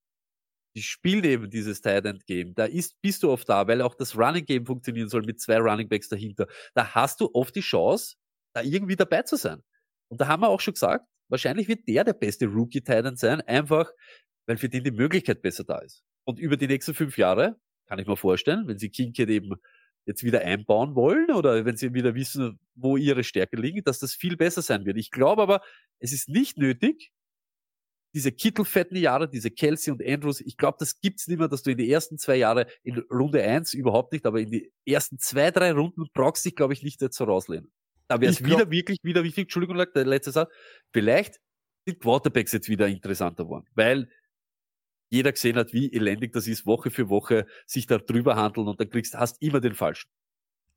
die spielen eben dieses Tight End Game. Da ist, bist du oft da, weil auch das Running Game funktionieren soll mit zwei Running Backs dahinter. Da hast du oft die Chance, da irgendwie dabei zu sein. Und da haben wir auch schon gesagt, wahrscheinlich wird der der beste Rookie Tight End sein, einfach weil für den die Möglichkeit besser da ist. Und über die nächsten fünf Jahre kann ich mir vorstellen, wenn sie Kincaid eben jetzt wieder einbauen wollen oder wenn sie wieder wissen, wo ihre Stärke liegen, dass das viel besser sein wird. Ich glaube aber, es ist nicht nötig, diese kittelfetten Jahre, diese Kelsey und Andrews, ich glaube, das gibt's nicht mehr, dass du in die ersten zwei Jahre, in Runde eins überhaupt nicht, aber in die ersten zwei, drei Runden brauchst du dich, glaube ich, nicht so rauslehnen. Da wäre es wieder wirklich, wieder wichtig, Entschuldigung, der letzte Satz, vielleicht sind Quarterbacks jetzt wieder interessanter geworden, weil jeder gesehen hat, wie elendig das ist, Woche für Woche sich da drüber handeln und dann kriegst, hast immer den falschen.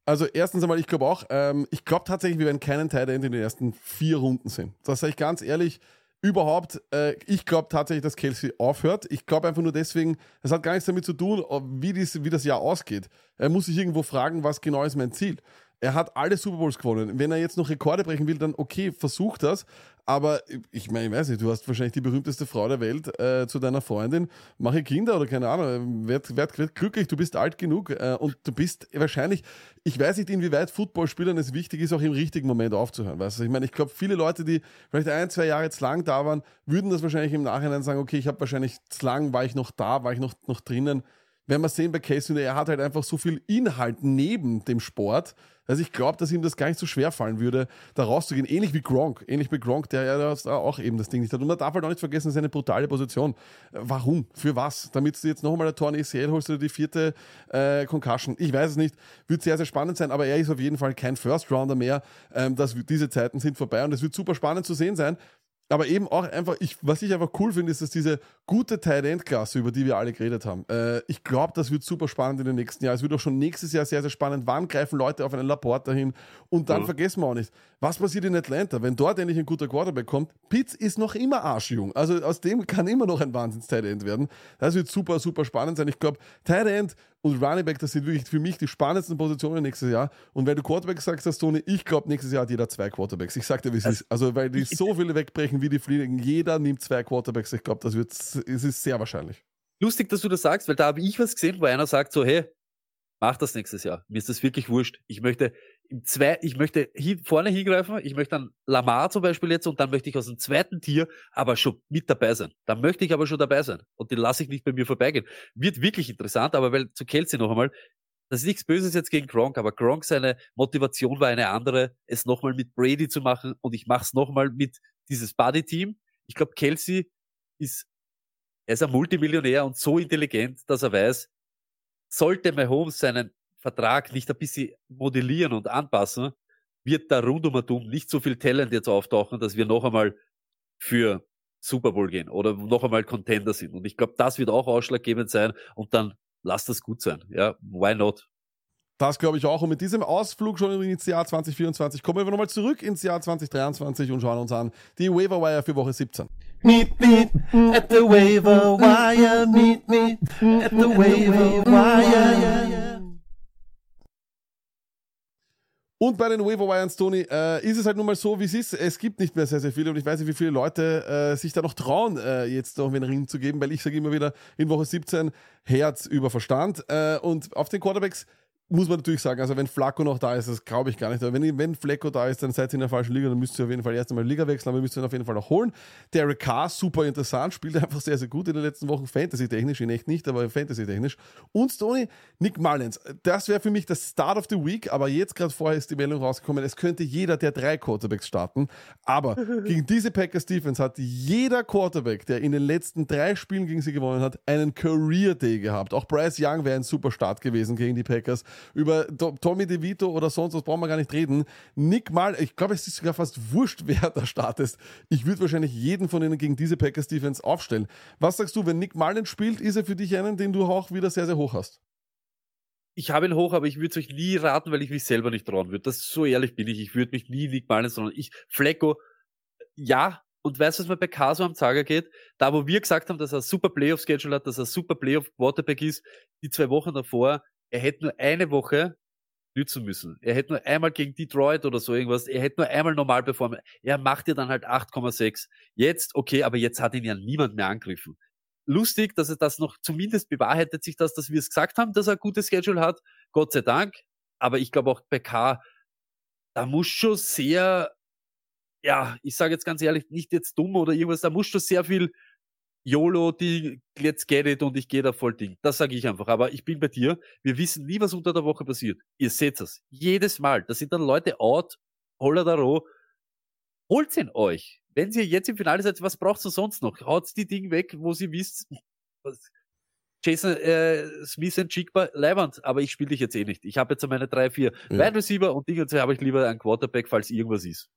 Also erstens einmal, ich glaube auch, ähm, ich glaube tatsächlich, wir werden keinen End in den ersten vier Runden sehen. Das sage ich ganz ehrlich. Überhaupt, äh, ich glaube tatsächlich, dass Kelsey aufhört. Ich glaube einfach nur deswegen, es hat gar nichts damit zu tun, wie, dies, wie das Jahr ausgeht. Er muss sich irgendwo fragen, was genau ist mein Ziel. Er hat alle Super Bowls gewonnen. Wenn er jetzt noch Rekorde brechen will, dann okay, versuch das. Aber ich meine, ich weiß nicht, du hast wahrscheinlich die berühmteste Frau der Welt äh, zu deiner Freundin. Mache Kinder oder keine Ahnung. Werd, werd, werd glücklich, du bist alt genug äh, und du bist wahrscheinlich, ich weiß nicht, inwieweit Footballspielern es wichtig ist, auch im richtigen Moment aufzuhören. Weißt du? Ich meine, ich glaube, viele Leute, die vielleicht ein, zwei Jahre zu lang da waren, würden das wahrscheinlich im Nachhinein sagen, okay, ich habe wahrscheinlich zu lang, war ich noch da, war ich noch, noch drinnen. Wenn wir sehen bei Casey, er hat halt einfach so viel Inhalt neben dem Sport, also ich glaube, dass ihm das gar nicht so schwer fallen würde, da rauszugehen. Ähnlich wie Gronk. Ähnlich wie Gronk, der ja da auch eben das Ding nicht hat. Und man darf halt auch nicht vergessen, seine brutale Position. Äh, Warum? Für was? Damit du jetzt nochmal ein Tor in ECL holst oder die vierte äh, Concussion. Ich weiß es nicht. Wird sehr, sehr spannend sein, aber er ist auf jeden Fall kein First Rounder mehr. Ähm, das, diese Zeiten sind vorbei und es wird super spannend zu sehen sein. Aber eben auch einfach, ich, was ich einfach cool finde, ist, dass diese gute Tight End Klasse, über die wir alle geredet haben, äh, ich glaube, das wird super spannend in den nächsten Jahren. Es wird auch schon nächstes Jahr sehr, sehr spannend. Wann greifen Leute auf einen Laporta hin? Und dann Ja. vergessen wir auch nicht, was passiert in Atlanta, wenn dort endlich ein guter Quarterback kommt? Pitts ist noch immer arschjung. Also aus dem kann immer noch ein Wahnsinns-Tight End werden. Das wird super, super spannend sein. Ich glaube, Tight End und Running Back, das sind wirklich für mich die spannendsten Positionen nächstes Jahr. Und wenn du Quarterback sagst, hast Toni, ich glaube, nächstes Jahr hat jeder zwei Quarterbacks. Ich sag dir, wie es ist. Also, weil die so viele wegbrechen wie die Fliegen. Jeder nimmt zwei Quarterbacks. Ich glaube, das wird, es ist sehr wahrscheinlich. Lustig, dass du das sagst, weil da habe ich was gesehen, wo einer sagt so, hey, Mach das nächstes Jahr. Mir ist das wirklich wurscht. Ich möchte im zwei, ich möchte hin, vorne hingreifen. Ich möchte dann Lamar zum Beispiel jetzt und dann möchte ich aus dem zweiten Tier aber schon mit dabei sein. Dann möchte ich aber schon dabei sein und den lasse ich nicht bei mir vorbeigehen. Wird wirklich interessant, aber weil zu Kelsey noch einmal, das ist nichts Böses jetzt gegen Gronk, aber Gronk seine Motivation war eine andere, es nochmal mit Brady zu machen und ich mache es nochmal mit dieses Buddy-Team. Ich glaube, Kelsey ist, er ist ein Multimillionär und so intelligent, dass er weiß, sollte Mahomes seinen Vertrag nicht ein bisschen modellieren und anpassen, wird da rundum nicht so viel Talent jetzt auftauchen, dass wir noch einmal für Super Bowl gehen oder noch einmal Contender sind. Und ich glaube, das wird auch ausschlaggebend sein und dann lass das gut sein. Ja, why not? Das glaube ich auch. Und mit diesem Ausflug schon ins Jahr 2024 kommen wir nochmal zurück ins Jahr 2023 und schauen uns an die Waiver Wire für Woche 17. Meet me at the waiver wire. Meet me at the waiver wire. Und bei den Waiver Wires, Tony, äh, ist es halt nun mal so, wie es ist. Es gibt nicht mehr sehr, sehr viele und ich weiß nicht, wie viele Leute äh, sich da noch trauen, äh, jetzt noch einen Ring zu geben, weil ich sage immer wieder in Woche 17 Herz über Verstand. Äh, und auf den Quarterbacks muss man natürlich sagen, also wenn Flacco noch da ist, das glaube ich gar nicht. Aber wenn, wenn Flecko da ist, dann seid ihr in der falschen Liga, dann müsst ihr auf jeden Fall erst einmal Liga wechseln, aber ihr müsst ihn auf jeden Fall noch holen. Derek Carr, super interessant, spielt einfach sehr, sehr gut in den letzten Wochen, Fantasy-technisch, in echt nicht, aber Fantasy-technisch. Und Stoney, Nick Mullins, das wäre für mich das Start of the Week, aber jetzt gerade vorher ist die Meldung rausgekommen, es könnte jeder der drei Quarterbacks starten, aber gegen diese Packers Defense hat jeder Quarterback, der in den letzten drei Spielen gegen sie gewonnen hat, einen Career Day gehabt. Auch Bryce Young wäre ein super Start gewesen gegen die Packers über To- Tommy DeVito oder sonst was brauchen wir gar nicht reden. Nick Mal, ich glaube, es ist sogar fast wurscht, wer da startet. Ich würde wahrscheinlich jeden von ihnen gegen diese Packers Defense aufstellen. Was sagst du, wenn Nick Mullen spielt, ist er für dich einen, den du auch wieder sehr, sehr hoch hast? Ich habe ihn hoch, aber ich würde es euch nie raten, weil ich mich selber nicht trauen würde. Das so ehrlich bin ich. Ich würde mich nie Nick Mullins, sondern ich, Flecko, ja, und weißt du, was mir bei Caso am Zager geht? Da, wo wir gesagt haben, dass er ein super Playoff-Schedule hat, dass er ein super Playoff-Quarterback ist, die zwei Wochen davor, er hätte nur eine Woche nützen müssen. Er hätte nur einmal gegen Detroit oder so irgendwas, er hätte nur einmal normal performen. Er macht ja dann halt 8,6. Jetzt, okay, aber jetzt hat ihn ja niemand mehr angegriffen. Lustig, dass er das noch, zumindest bewahrheitet sich das, dass wir es gesagt haben, dass er ein gutes Schedule hat. Gott sei Dank. Aber ich glaube auch bei K, da muss schon sehr, ja, ich sage jetzt ganz ehrlich, nicht jetzt dumm oder irgendwas, da muss schon sehr viel YOLO, die let's get it und ich gehe da voll Ding. Das sage ich einfach. Aber ich bin bei dir. Wir wissen nie, was unter der Woche passiert. Ihr seht es. Jedes Mal. Da sind dann Leute out, holla da roh. Holt ihn euch. Wenn ihr jetzt im Finale seid, was braucht ihr sonst noch? Haut die Ding weg, wo sie wisst, was, Jason äh, Smith und Chigba, Leiband, aber ich spiele dich jetzt eh nicht. Ich habe jetzt meine drei, vier Ja. Wide Receiver und Dinge und so habe ich lieber einen Quarterback, falls irgendwas ist.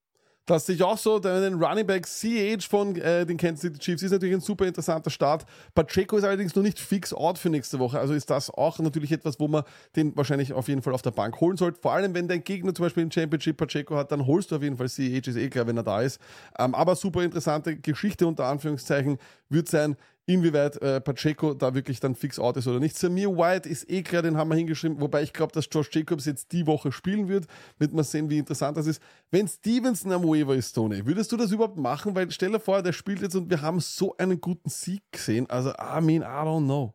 Das sehe ich auch so. Den Running Back CH von äh, den Kansas City Chiefs ist natürlich ein super interessanter Start. Pacheco ist allerdings noch nicht fix out für nächste Woche. Also ist das auch natürlich etwas, wo man den wahrscheinlich auf jeden Fall auf der Bank holen sollte. Vor allem, wenn dein Gegner zum Beispiel im Championship Pacheco hat, dann holst du auf jeden Fall CH, ist eh klar, wenn er da ist. Ähm, aber super interessante Geschichte unter Anführungszeichen wird sein, inwieweit äh, Pacheco da wirklich dann fix out ist oder nicht. Samir White ist eh klar, den haben wir hingeschrieben, wobei ich glaube, dass Josh Jacobs jetzt die Woche spielen wird. Wird man sehen, wie interessant das ist. Wenn Stevenson am Waiver ist, Tony, würdest du das überhaupt machen? Weil stell dir vor, der spielt jetzt und wir haben so einen guten Sieg gesehen. Also, I mean, I don't know.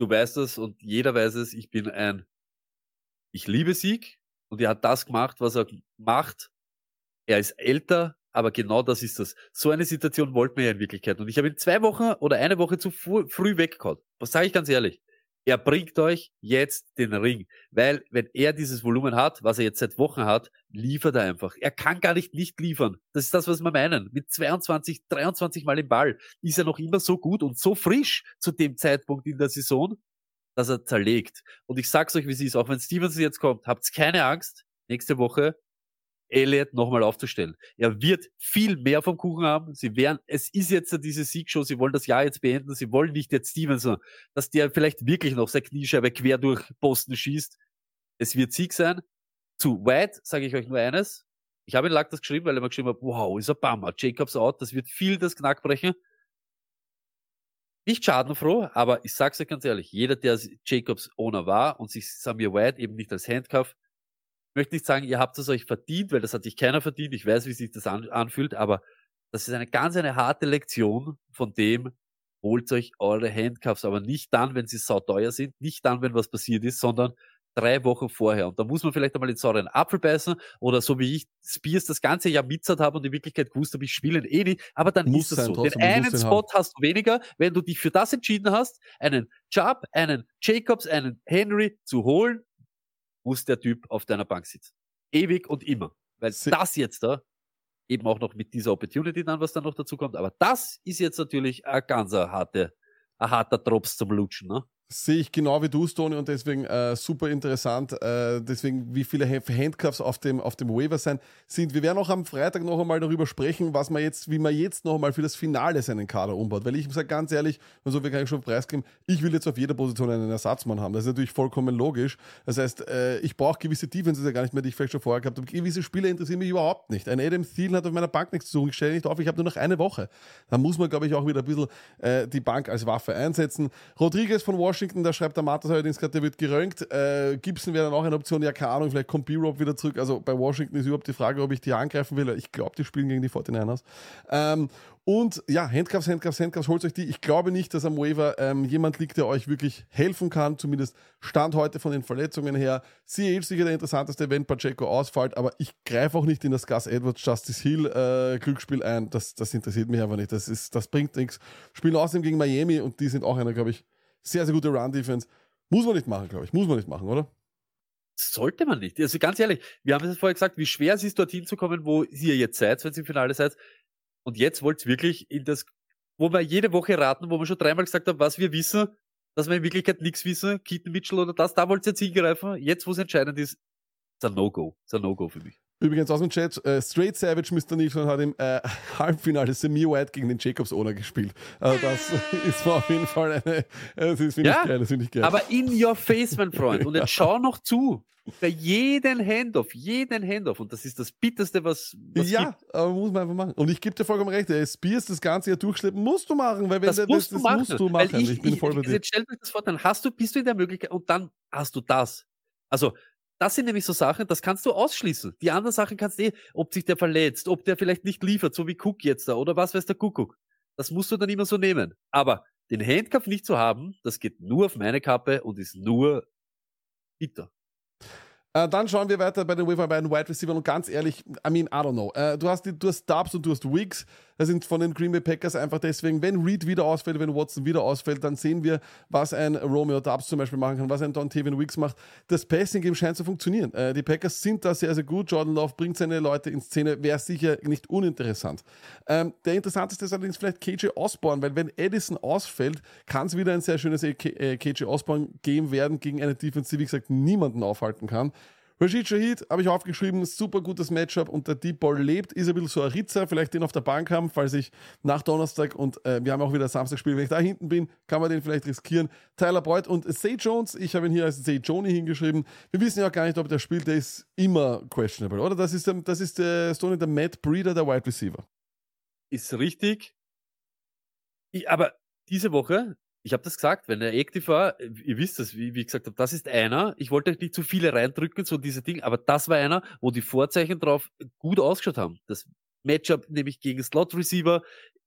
Du weißt es und jeder weiß es, ich bin ein, ich liebe Sieg und er hat das gemacht, was er macht. Er ist älter, aber genau das ist das. So eine Situation wollten wir ja in Wirklichkeit. Und ich habe ihn zwei Wochen oder eine Woche zu früh weggehauen. Was sage ich ganz ehrlich? Er bringt euch jetzt den Ring. Weil, wenn er dieses Volumen hat, was er jetzt seit Wochen hat, liefert er einfach. Er kann gar nicht nicht liefern. Das ist das, was wir meinen. Mit 22, 23 Mal im Ball ist er noch immer so gut und so frisch zu dem Zeitpunkt in der Saison, dass er zerlegt. Und ich sag's euch, wie es ist. Auch wenn Stevenson jetzt kommt, habt keine Angst, nächste Woche Elliott nochmal aufzustellen. Er wird viel mehr vom Kuchen haben. Sie werden, es ist jetzt diese Siegshow, sie wollen das Jahr jetzt beenden, sie wollen nicht jetzt Stevenson, dass der vielleicht wirklich noch seine Kniescheibe quer durch Posten schießt. Es wird Sieg sein. Zu White sage ich euch nur eines. Ich habe in Lack das geschrieben, weil er mir geschrieben hat, wow, ist ein Bummer. Jacobs out, das wird viel das Knack brechen. Nicht schadenfroh, aber ich sag's euch ganz ehrlich, jeder, der Jacobs Owner war und sich Samir White eben nicht als Handcuff möchte nicht sagen, ihr habt es euch verdient, weil das hat sich keiner verdient. Ich weiß, wie sich das an, anfühlt, aber das ist eine ganz eine harte Lektion von dem, holt euch eure Handcuffs, aber nicht dann, wenn sie sauteuer sind, nicht dann, wenn was passiert ist, sondern drei Wochen vorher. Und da muss man vielleicht einmal den sauren Apfel beißen oder so wie ich Spears das ganze Jahr mitzert habe und in Wirklichkeit gewusst habe, ich spiele eh nicht. Aber dann Muss ist es so. trotzdem, den einen Spot haben. hast du weniger, wenn du dich für das entschieden hast, einen Chubb, einen Jacobs, einen Henry zu holen, muss der Typ auf deiner Bank sitzen. Ewig und immer. Weil Se- das jetzt da, eben auch noch mit dieser Opportunity dann, was dann noch dazu kommt, aber das ist jetzt natürlich ein ganz ein harte, ein harter Drops zum Lutschen, ne? Sehe ich genau wie du, Tony, und deswegen äh, super interessant, äh, deswegen wie viele Ha- Handcuffs auf dem, auf dem Waiver sein sind. Wir werden auch am Freitag noch einmal darüber sprechen, was man jetzt, wie man jetzt noch einmal für das Finale seinen Kader umbaut. Weil ich sage ganz ehrlich, und so wir kann ich schon preisgeben, ich will jetzt auf jeder Position einen Ersatzmann haben. Das ist natürlich vollkommen logisch. Das heißt, äh, ich brauche gewisse Defenses ja gar nicht mehr, die ich vielleicht schon vorher gehabt habe. Gewisse Spieler interessieren mich überhaupt nicht. Ein Adam Thielen hat auf meiner Bank nichts zu suchen. Ich stelle nicht auf, ich habe nur noch eine Woche. Da muss man, glaube ich, auch wieder ein bisschen äh, die Bank als Waffe einsetzen. Rodriguez von Washington, da schreibt der Matas allerdings gerade, der wird gerönt. Äh, Gibson wäre dann auch eine Option, ja, keine Ahnung, vielleicht kommt B-Rob wieder zurück. Also bei Washington ist überhaupt die Frage, ob ich die angreifen will. Ich glaube, die spielen gegen die 49ers. Ähm, und ja, Handcuffs, Handcuffs, Handcuffs, holt euch die. Ich glaube nicht, dass am Waiver ähm, jemand liegt, der euch wirklich helfen kann. Zumindest Stand heute von den Verletzungen her. CH sicher der interessanteste, wenn Pacheco ausfällt, aber ich greife auch nicht in das Gus Edwards, Justice Hill äh, Glücksspiel ein. Das, das interessiert mich einfach nicht. Das, ist, das bringt nichts. Spielen außerdem gegen Miami und die sind auch einer, glaube ich, sehr, sehr gute Run-Defense. Muss man nicht machen, glaube ich. Muss man nicht machen, oder? Sollte man nicht. Also ganz ehrlich, wir haben es vorher gesagt, wie schwer es ist, dorthin zu kommen, wo ihr jetzt seid, wenn ihr im Finale seid. Und jetzt wollt ihr wirklich in das, wo wir jede Woche raten, wo wir schon dreimal gesagt haben, was wir wissen, dass wir in Wirklichkeit nichts wissen, Keaton Mitchell oder das, da wollt ihr jetzt hingreifen. Jetzt, wo es entscheidend ist, ist ein No-Go. Ist ein No-Go für mich. Übrigens aus dem Chat, äh, Straight Savage Mr. Nilsson hat im äh, Halbfinale Samir White gegen den Jacobs Owner gespielt. Also das ist auf jeden Fall eine, äh, das ist- finde Ja, ich geil, das finde ich geil. Aber in your face, mein Freund. Und jetzt schau noch zu. Bei jeden Handoff, jeden Handoff. Und das ist das Bitterste, was, was ja, gibt. aber muss man einfach machen. Und ich gebe dir vollkommen recht, ey, Spears das ganze Jahr durchschleppen, musst du machen, weil wenn Das, der- musst, das, du machen. musst du machen. Ich, ich bin voll bei dir. Jetzt stell dir das vor, dann hast du, bist du in der Möglichkeit und dann hast du das. Also, das sind nämlich so Sachen, das kannst du ausschließen. Die anderen Sachen kannst du eh, ob sich der verletzt, ob der vielleicht nicht liefert, so wie Cook jetzt da, oder was weiß der Kuckuck. Das musst du dann immer so nehmen. Aber den Handcuff nicht zu haben, das geht nur auf meine Kappe und ist nur bitter. Äh, dann schauen wir weiter bei den Waiver bei den Wide Receiver und ganz ehrlich, I mean, I don't know. Äh, du hast du hast Dubs und du hast Wiggs. Das sind von den Green Bay Packers einfach deswegen, wenn Reed wieder ausfällt, wenn Watson wieder ausfällt, dann sehen wir, was ein Romeo Dubs zum Beispiel machen kann, was ein Don Tevin Wiggs macht. Das Passing Game scheint zu funktionieren. Äh, die Packers sind da sehr, sehr gut. Jordan Love bringt seine Leute in Szene, wäre sicher nicht uninteressant. Ähm, der interessanteste ist allerdings vielleicht KJ Osborne, weil wenn Edison ausfällt, kann es wieder ein sehr schönes äh, KJ Osborne Game werden gegen eine Defense, die wie gesagt niemanden aufhalten kann. Rashid Shahid habe ich aufgeschrieben, super gutes Matchup und der Deep Ball lebt, ist ein bisschen so ein Ritzer, vielleicht den auf der Bank haben, falls ich nach Donnerstag und äh, wir haben auch wieder Samstagspiel, wenn ich da hinten bin, kann man den vielleicht riskieren. Tyler Boyd und Zay Jones, ich habe ihn hier als Zay Joni hingeschrieben. Wir wissen ja auch gar nicht, ob der spielt, der ist immer questionable, oder? Das ist, der, das ist der Stoney, der Matt Breeder, der Wide Receiver. Ist richtig. Ich, aber diese Woche, ich habe das gesagt, wenn er active war, ihr wisst das, wie, wie ich gesagt habe, das ist einer, ich wollte nicht zu viele reindrücken, so diese Dinge, aber das war einer, wo die Vorzeichen drauf gut ausgeschaut haben. Das Matchup nämlich gegen Slot Receiver,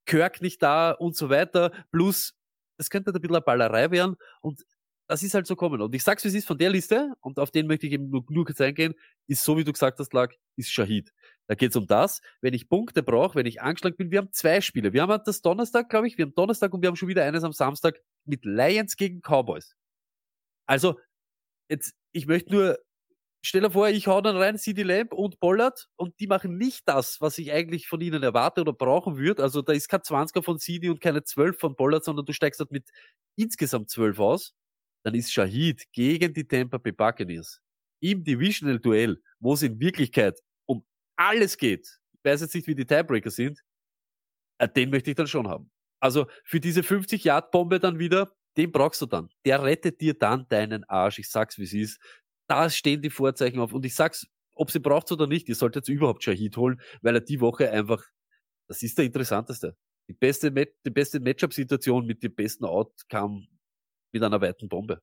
Kirk nicht da und so weiter, plus es könnte ein bisschen eine Ballerei werden und das ist halt so kommen. Und ich sag's, wie es ist von der Liste, und auf den möchte ich eben nur, nur kurz eingehen, ist so, wie du gesagt hast, Lag, ist Shahid. Da geht's um das, wenn ich Punkte brauche, wenn ich angeschlagen bin. Wir haben zwei Spiele. Wir haben das Donnerstag, glaube ich, wir haben Donnerstag und wir haben schon wieder eines am Samstag mit Lions gegen Cowboys. Also, jetzt, ich möchte nur, stell dir vor, ich hau dann rein CD Lamb und Pollard und die machen nicht das, was ich eigentlich von ihnen erwarte oder brauchen würde. Also, da ist kein 20er von CD und keine 12 von Pollard, sondern du steigst halt mit insgesamt 12 aus. Dann ist Shahid gegen die Tampa Bay Buccaneers im Divisional Duell, wo es in Wirklichkeit alles geht. Ich weiß jetzt nicht, wie die Tiebreaker sind. äh, Den möchte ich dann schon haben. Also für diese 50 Yard Bombe dann wieder, den brauchst du dann. Der rettet dir dann deinen Arsch. Ich sag's, wie es ist. Da stehen die Vorzeichen auf. Und ich sag's, ob sie braucht oder nicht, ihr solltet überhaupt Shahid holen, weil er die Woche einfach, das ist der interessanteste. Die beste, die beste Matchup-Situation mit dem besten Outcome mit einer weiten Bombe.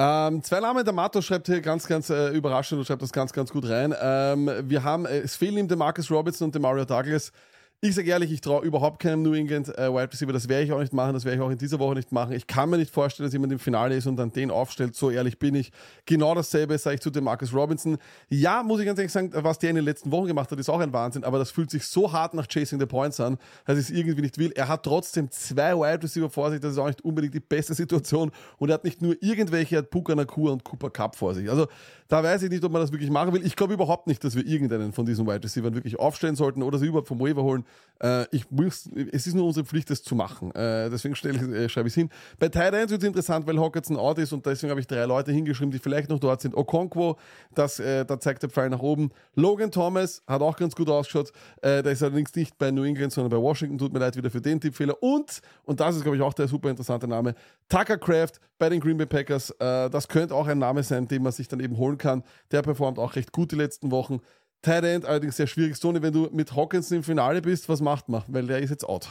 Ähm, zwei Namen, der Mato schreibt hier ganz, ganz äh, überraschend und schreibt das ganz, ganz gut rein. Ähm, wir haben, äh, es fehlen ihm der Marcus Robinson und der Mario Douglas. Ich sage ehrlich, ich traue überhaupt keinem New England äh, Wide Receiver. Das werde ich auch nicht machen. Das werde ich auch in dieser Woche nicht machen. Ich kann mir nicht vorstellen, dass jemand im Finale ist und dann den aufstellt. So ehrlich bin ich. Genau dasselbe sage ich zu dem Marcus Robinson. Ja, muss ich ganz ehrlich sagen, was der in den letzten Wochen gemacht hat, ist auch ein Wahnsinn. Aber das fühlt sich so hart nach Chasing the Points an, dass ich es irgendwie nicht will. Er hat trotzdem zwei Wide Receiver vor sich. Das ist auch nicht unbedingt die beste Situation. Und er hat nicht nur irgendwelche, er hat Puka Nakua und Cooper Cup vor sich. Also da weiß ich nicht, ob man das wirklich machen will. Ich glaube überhaupt nicht, dass wir irgendeinen von diesen Wide Receivers wirklich aufstellen sollten oder sie überhaupt vom Waiver holen. Äh, ich muss, es ist nur unsere Pflicht, das zu machen. Äh, deswegen stelle äh, schreibe ich es hin. Bei Tight Ends wird es interessant, weil Hawkinson out ist und deswegen habe ich drei Leute hingeschrieben, die vielleicht noch dort sind. Okonkwo, das, äh, da zeigt der Pfeil nach oben. Logan Thomas hat auch ganz gut ausgeschaut. Äh, der ist allerdings nicht bei New England, sondern bei Washington. Tut mir leid wieder für den Tippfehler. Und, und das ist, glaube ich, auch der super interessante Name, Tucker Craft bei den Green Bay Packers. Äh, das könnte auch ein Name sein, den man sich dann eben holen kann. Der performt auch recht gut die letzten Wochen. Tight End allerdings sehr schwierig. Sony, wenn du mit Hawkinson im Finale bist, was macht man? Weil der ist jetzt out.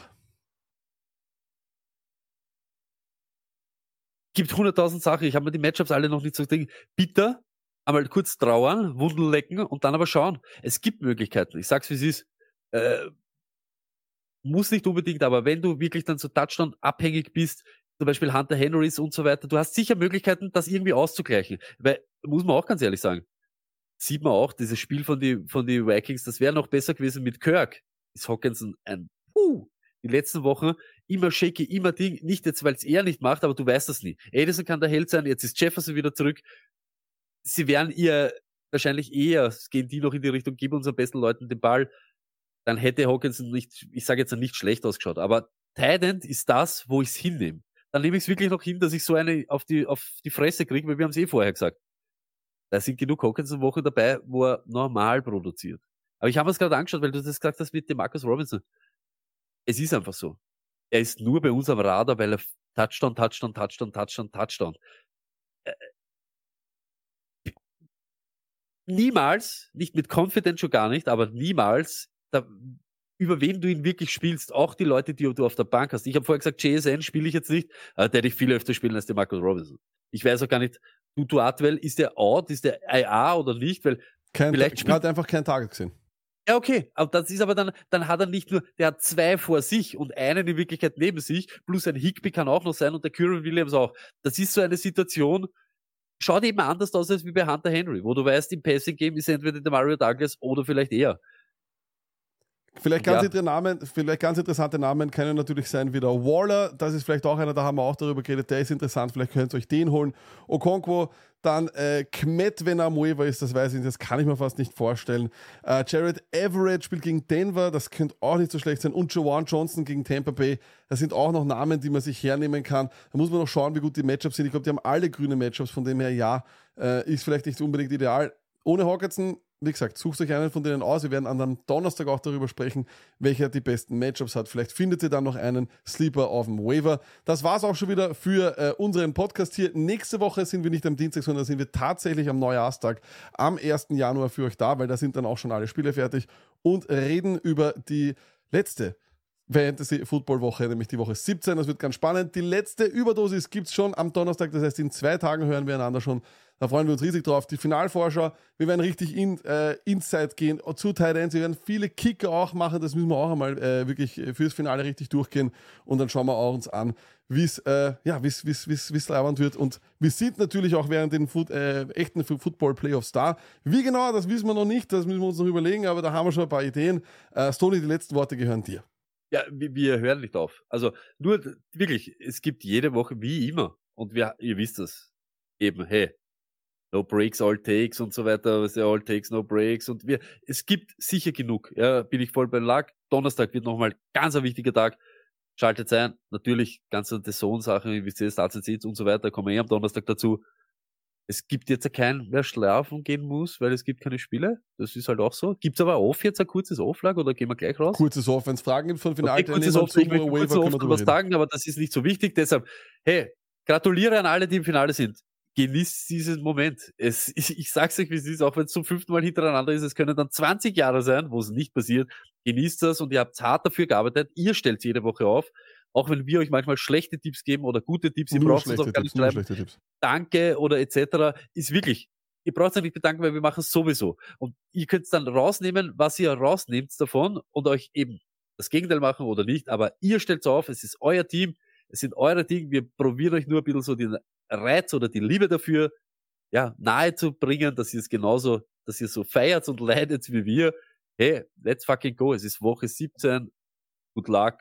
Gibt 100.000 Sachen. Ich habe mir die Matchups alle noch nicht so gedacht. Bitter, einmal kurz trauern, Wunden lecken und dann aber schauen. Es gibt Möglichkeiten. Ich sag's wie es ist. Äh, muss nicht unbedingt, aber wenn du wirklich dann so Touchdown abhängig bist, zum Beispiel Hunter Henrys und so weiter, du hast sicher Möglichkeiten, das irgendwie auszugleichen. Weil, muss man auch ganz ehrlich sagen, sieht man auch, dieses Spiel von die, von die Vikings, das wäre noch besser gewesen mit Kirk. Ist Hawkinson ein, uh, die letzten Wochen immer shaky, immer Ding, nicht jetzt, weil es er nicht macht, aber du weißt das nie. Edison kann der Held sein, jetzt ist Jefferson wieder zurück. Sie werden ihr wahrscheinlich eher, gehen die noch in die Richtung, gib unseren besten Leuten den Ball, dann hätte Hawkinson nicht, ich sage jetzt nicht schlecht ausgeschaut, aber Tident ist das, wo ich es hinnehme. Dann nehme ich es wirklich noch hin, dass ich so eine auf die, auf die Fresse kriege, weil wir haben es eh vorher gesagt. Da sind genug Hawkinson-Wochen dabei, wo er normal produziert. Aber ich habe es gerade angeschaut, weil du das gesagt hast mit dem Marcus Robinson. Es ist einfach so. Er ist nur bei uns am Radar, weil er Touchdown, Touchdown, Touchdown, Touchdown, Touchdown. Äh, niemals, nicht mit Confidence schon gar nicht, aber niemals, da, über wen du ihn wirklich spielst, auch die Leute, die du auf der Bank hast. Ich habe vorher gesagt, JSN spiele ich jetzt nicht, aber der hätte ich viel öfter spielen als der Marcus Robinson. Ich weiß auch gar nicht, Tutu Atwell, ist der out, ist der IA oder nicht? Weil kein, vielleicht spielt, hat einfach kein Target gesehen. Ja, okay. Aber das ist aber dann, dann hat er nicht nur, der hat zwei vor sich und einen in Wirklichkeit neben sich, plus ein Higby kann auch noch sein und der Kyron Williams auch. Das ist so eine Situation, schaut eben anders aus als wie bei Hunter Henry, wo du weißt, im Passing Game ist entweder der Mario Douglas oder vielleicht er. Vielleicht ganz, ja. Namen, vielleicht ganz interessante Namen können natürlich sein wie der Waller, das ist vielleicht auch einer, da haben wir auch darüber geredet, der ist interessant, vielleicht könnt ihr euch den holen. Okonkwo, dann äh, Kmet, er Waiver ist, das weiß ich nicht, das kann ich mir fast nicht vorstellen. Äh, Jared Everett spielt gegen Denver, das könnte auch nicht so schlecht sein. Und Joanne Johnson gegen Tampa Bay, das sind auch noch Namen, die man sich hernehmen kann. Da muss man noch schauen, wie gut die Matchups sind. Ich glaube, die haben alle grüne Matchups, von dem her ja, äh, ist vielleicht nicht unbedingt ideal. Ohne Hawkinson wie gesagt, sucht euch einen von denen aus. Wir werden am Donnerstag auch darüber sprechen, welcher die besten Matchups hat. Vielleicht findet ihr dann noch einen Sleeper auf dem Waiver. Das war es auch schon wieder für äh, unseren Podcast hier. Nächste Woche sind wir nicht am Dienstag, sondern sind wir tatsächlich am Neujahrstag am 1. Januar für euch da, weil da sind dann auch schon alle Spiele fertig und reden über die letzte Fantasy Football Woche, nämlich die Woche 17. Das wird ganz spannend. Die letzte Überdosis gibt es schon am Donnerstag, das heißt, in zwei Tagen hören wir einander schon da freuen wir uns riesig drauf. Die Finalvorschau, wir werden richtig in, äh, Inside gehen zu Tight Ends. Wir werden viele Kicker auch machen. Das müssen wir auch einmal äh, wirklich fürs Finale richtig durchgehen. Und dann schauen wir auch uns an, wie es äh, ja, wie's, wie's, wie's, wie's leibend wird. Und wir sind natürlich auch während den Foot, äh, echten Football Playoffs da. Wie genau, das wissen wir noch nicht. Das müssen wir uns noch überlegen. Aber da haben wir schon ein paar Ideen. Äh, Stony, die letzten Worte gehören dir. Ja, wir, wir hören nicht auf. Also nur wirklich, es gibt jede Woche wie immer. Und wir, ihr wisst das. Eben, hey, No Breaks, All Takes und so weiter, All Takes, No Breaks und wir, es gibt sicher genug, ja, bin ich voll bei Lack. Donnerstag wird nochmal ganz ein wichtiger Tag. Schaltet ein, natürlich ganze Saison-Sachen, wie es Starts sieht und so weiter, kommen eh am Donnerstag dazu. Es gibt jetzt keinen, wer schlafen gehen muss, weil es gibt keine Spiele. Das ist halt auch so. Gibt's aber off jetzt ein kurzes Auflag oder gehen wir gleich raus? Kurzes Off, wenn es Fragen gibt von Final okay, kurzes Off, ich möchte kurz off was sagen, aber das ist nicht so wichtig. Deshalb, hey, gratuliere an alle, die im Finale sind genießt diesen Moment. Es, ich, ich sag's euch, wie es ist, auch wenn es zum fünften Mal hintereinander ist, es können dann 20 Jahre sein, wo es nicht passiert. Genießt das und ihr habt hart dafür gearbeitet. Ihr stellt jede Woche auf. Auch wenn wir euch manchmal schlechte Tipps geben oder gute Tipps, ihr braucht uns auch gar nicht schreiben. Danke oder etc. Ist wirklich, ihr braucht euch nicht bedanken, weil wir machen es sowieso. Und ihr könnt dann rausnehmen, was ihr rausnehmt davon und euch eben das Gegenteil machen oder nicht, aber ihr stellt's auf, es ist euer Team, es sind eure Dinge, wir probieren euch nur ein bisschen so den Reiz oder die Liebe dafür, ja, nahe zu bringen, dass ihr es genauso, dass ihr so feiert und leidet wie wir. Hey, let's fucking go. Es ist Woche 17. Good luck.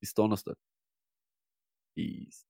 Bis Donnerstag. Peace.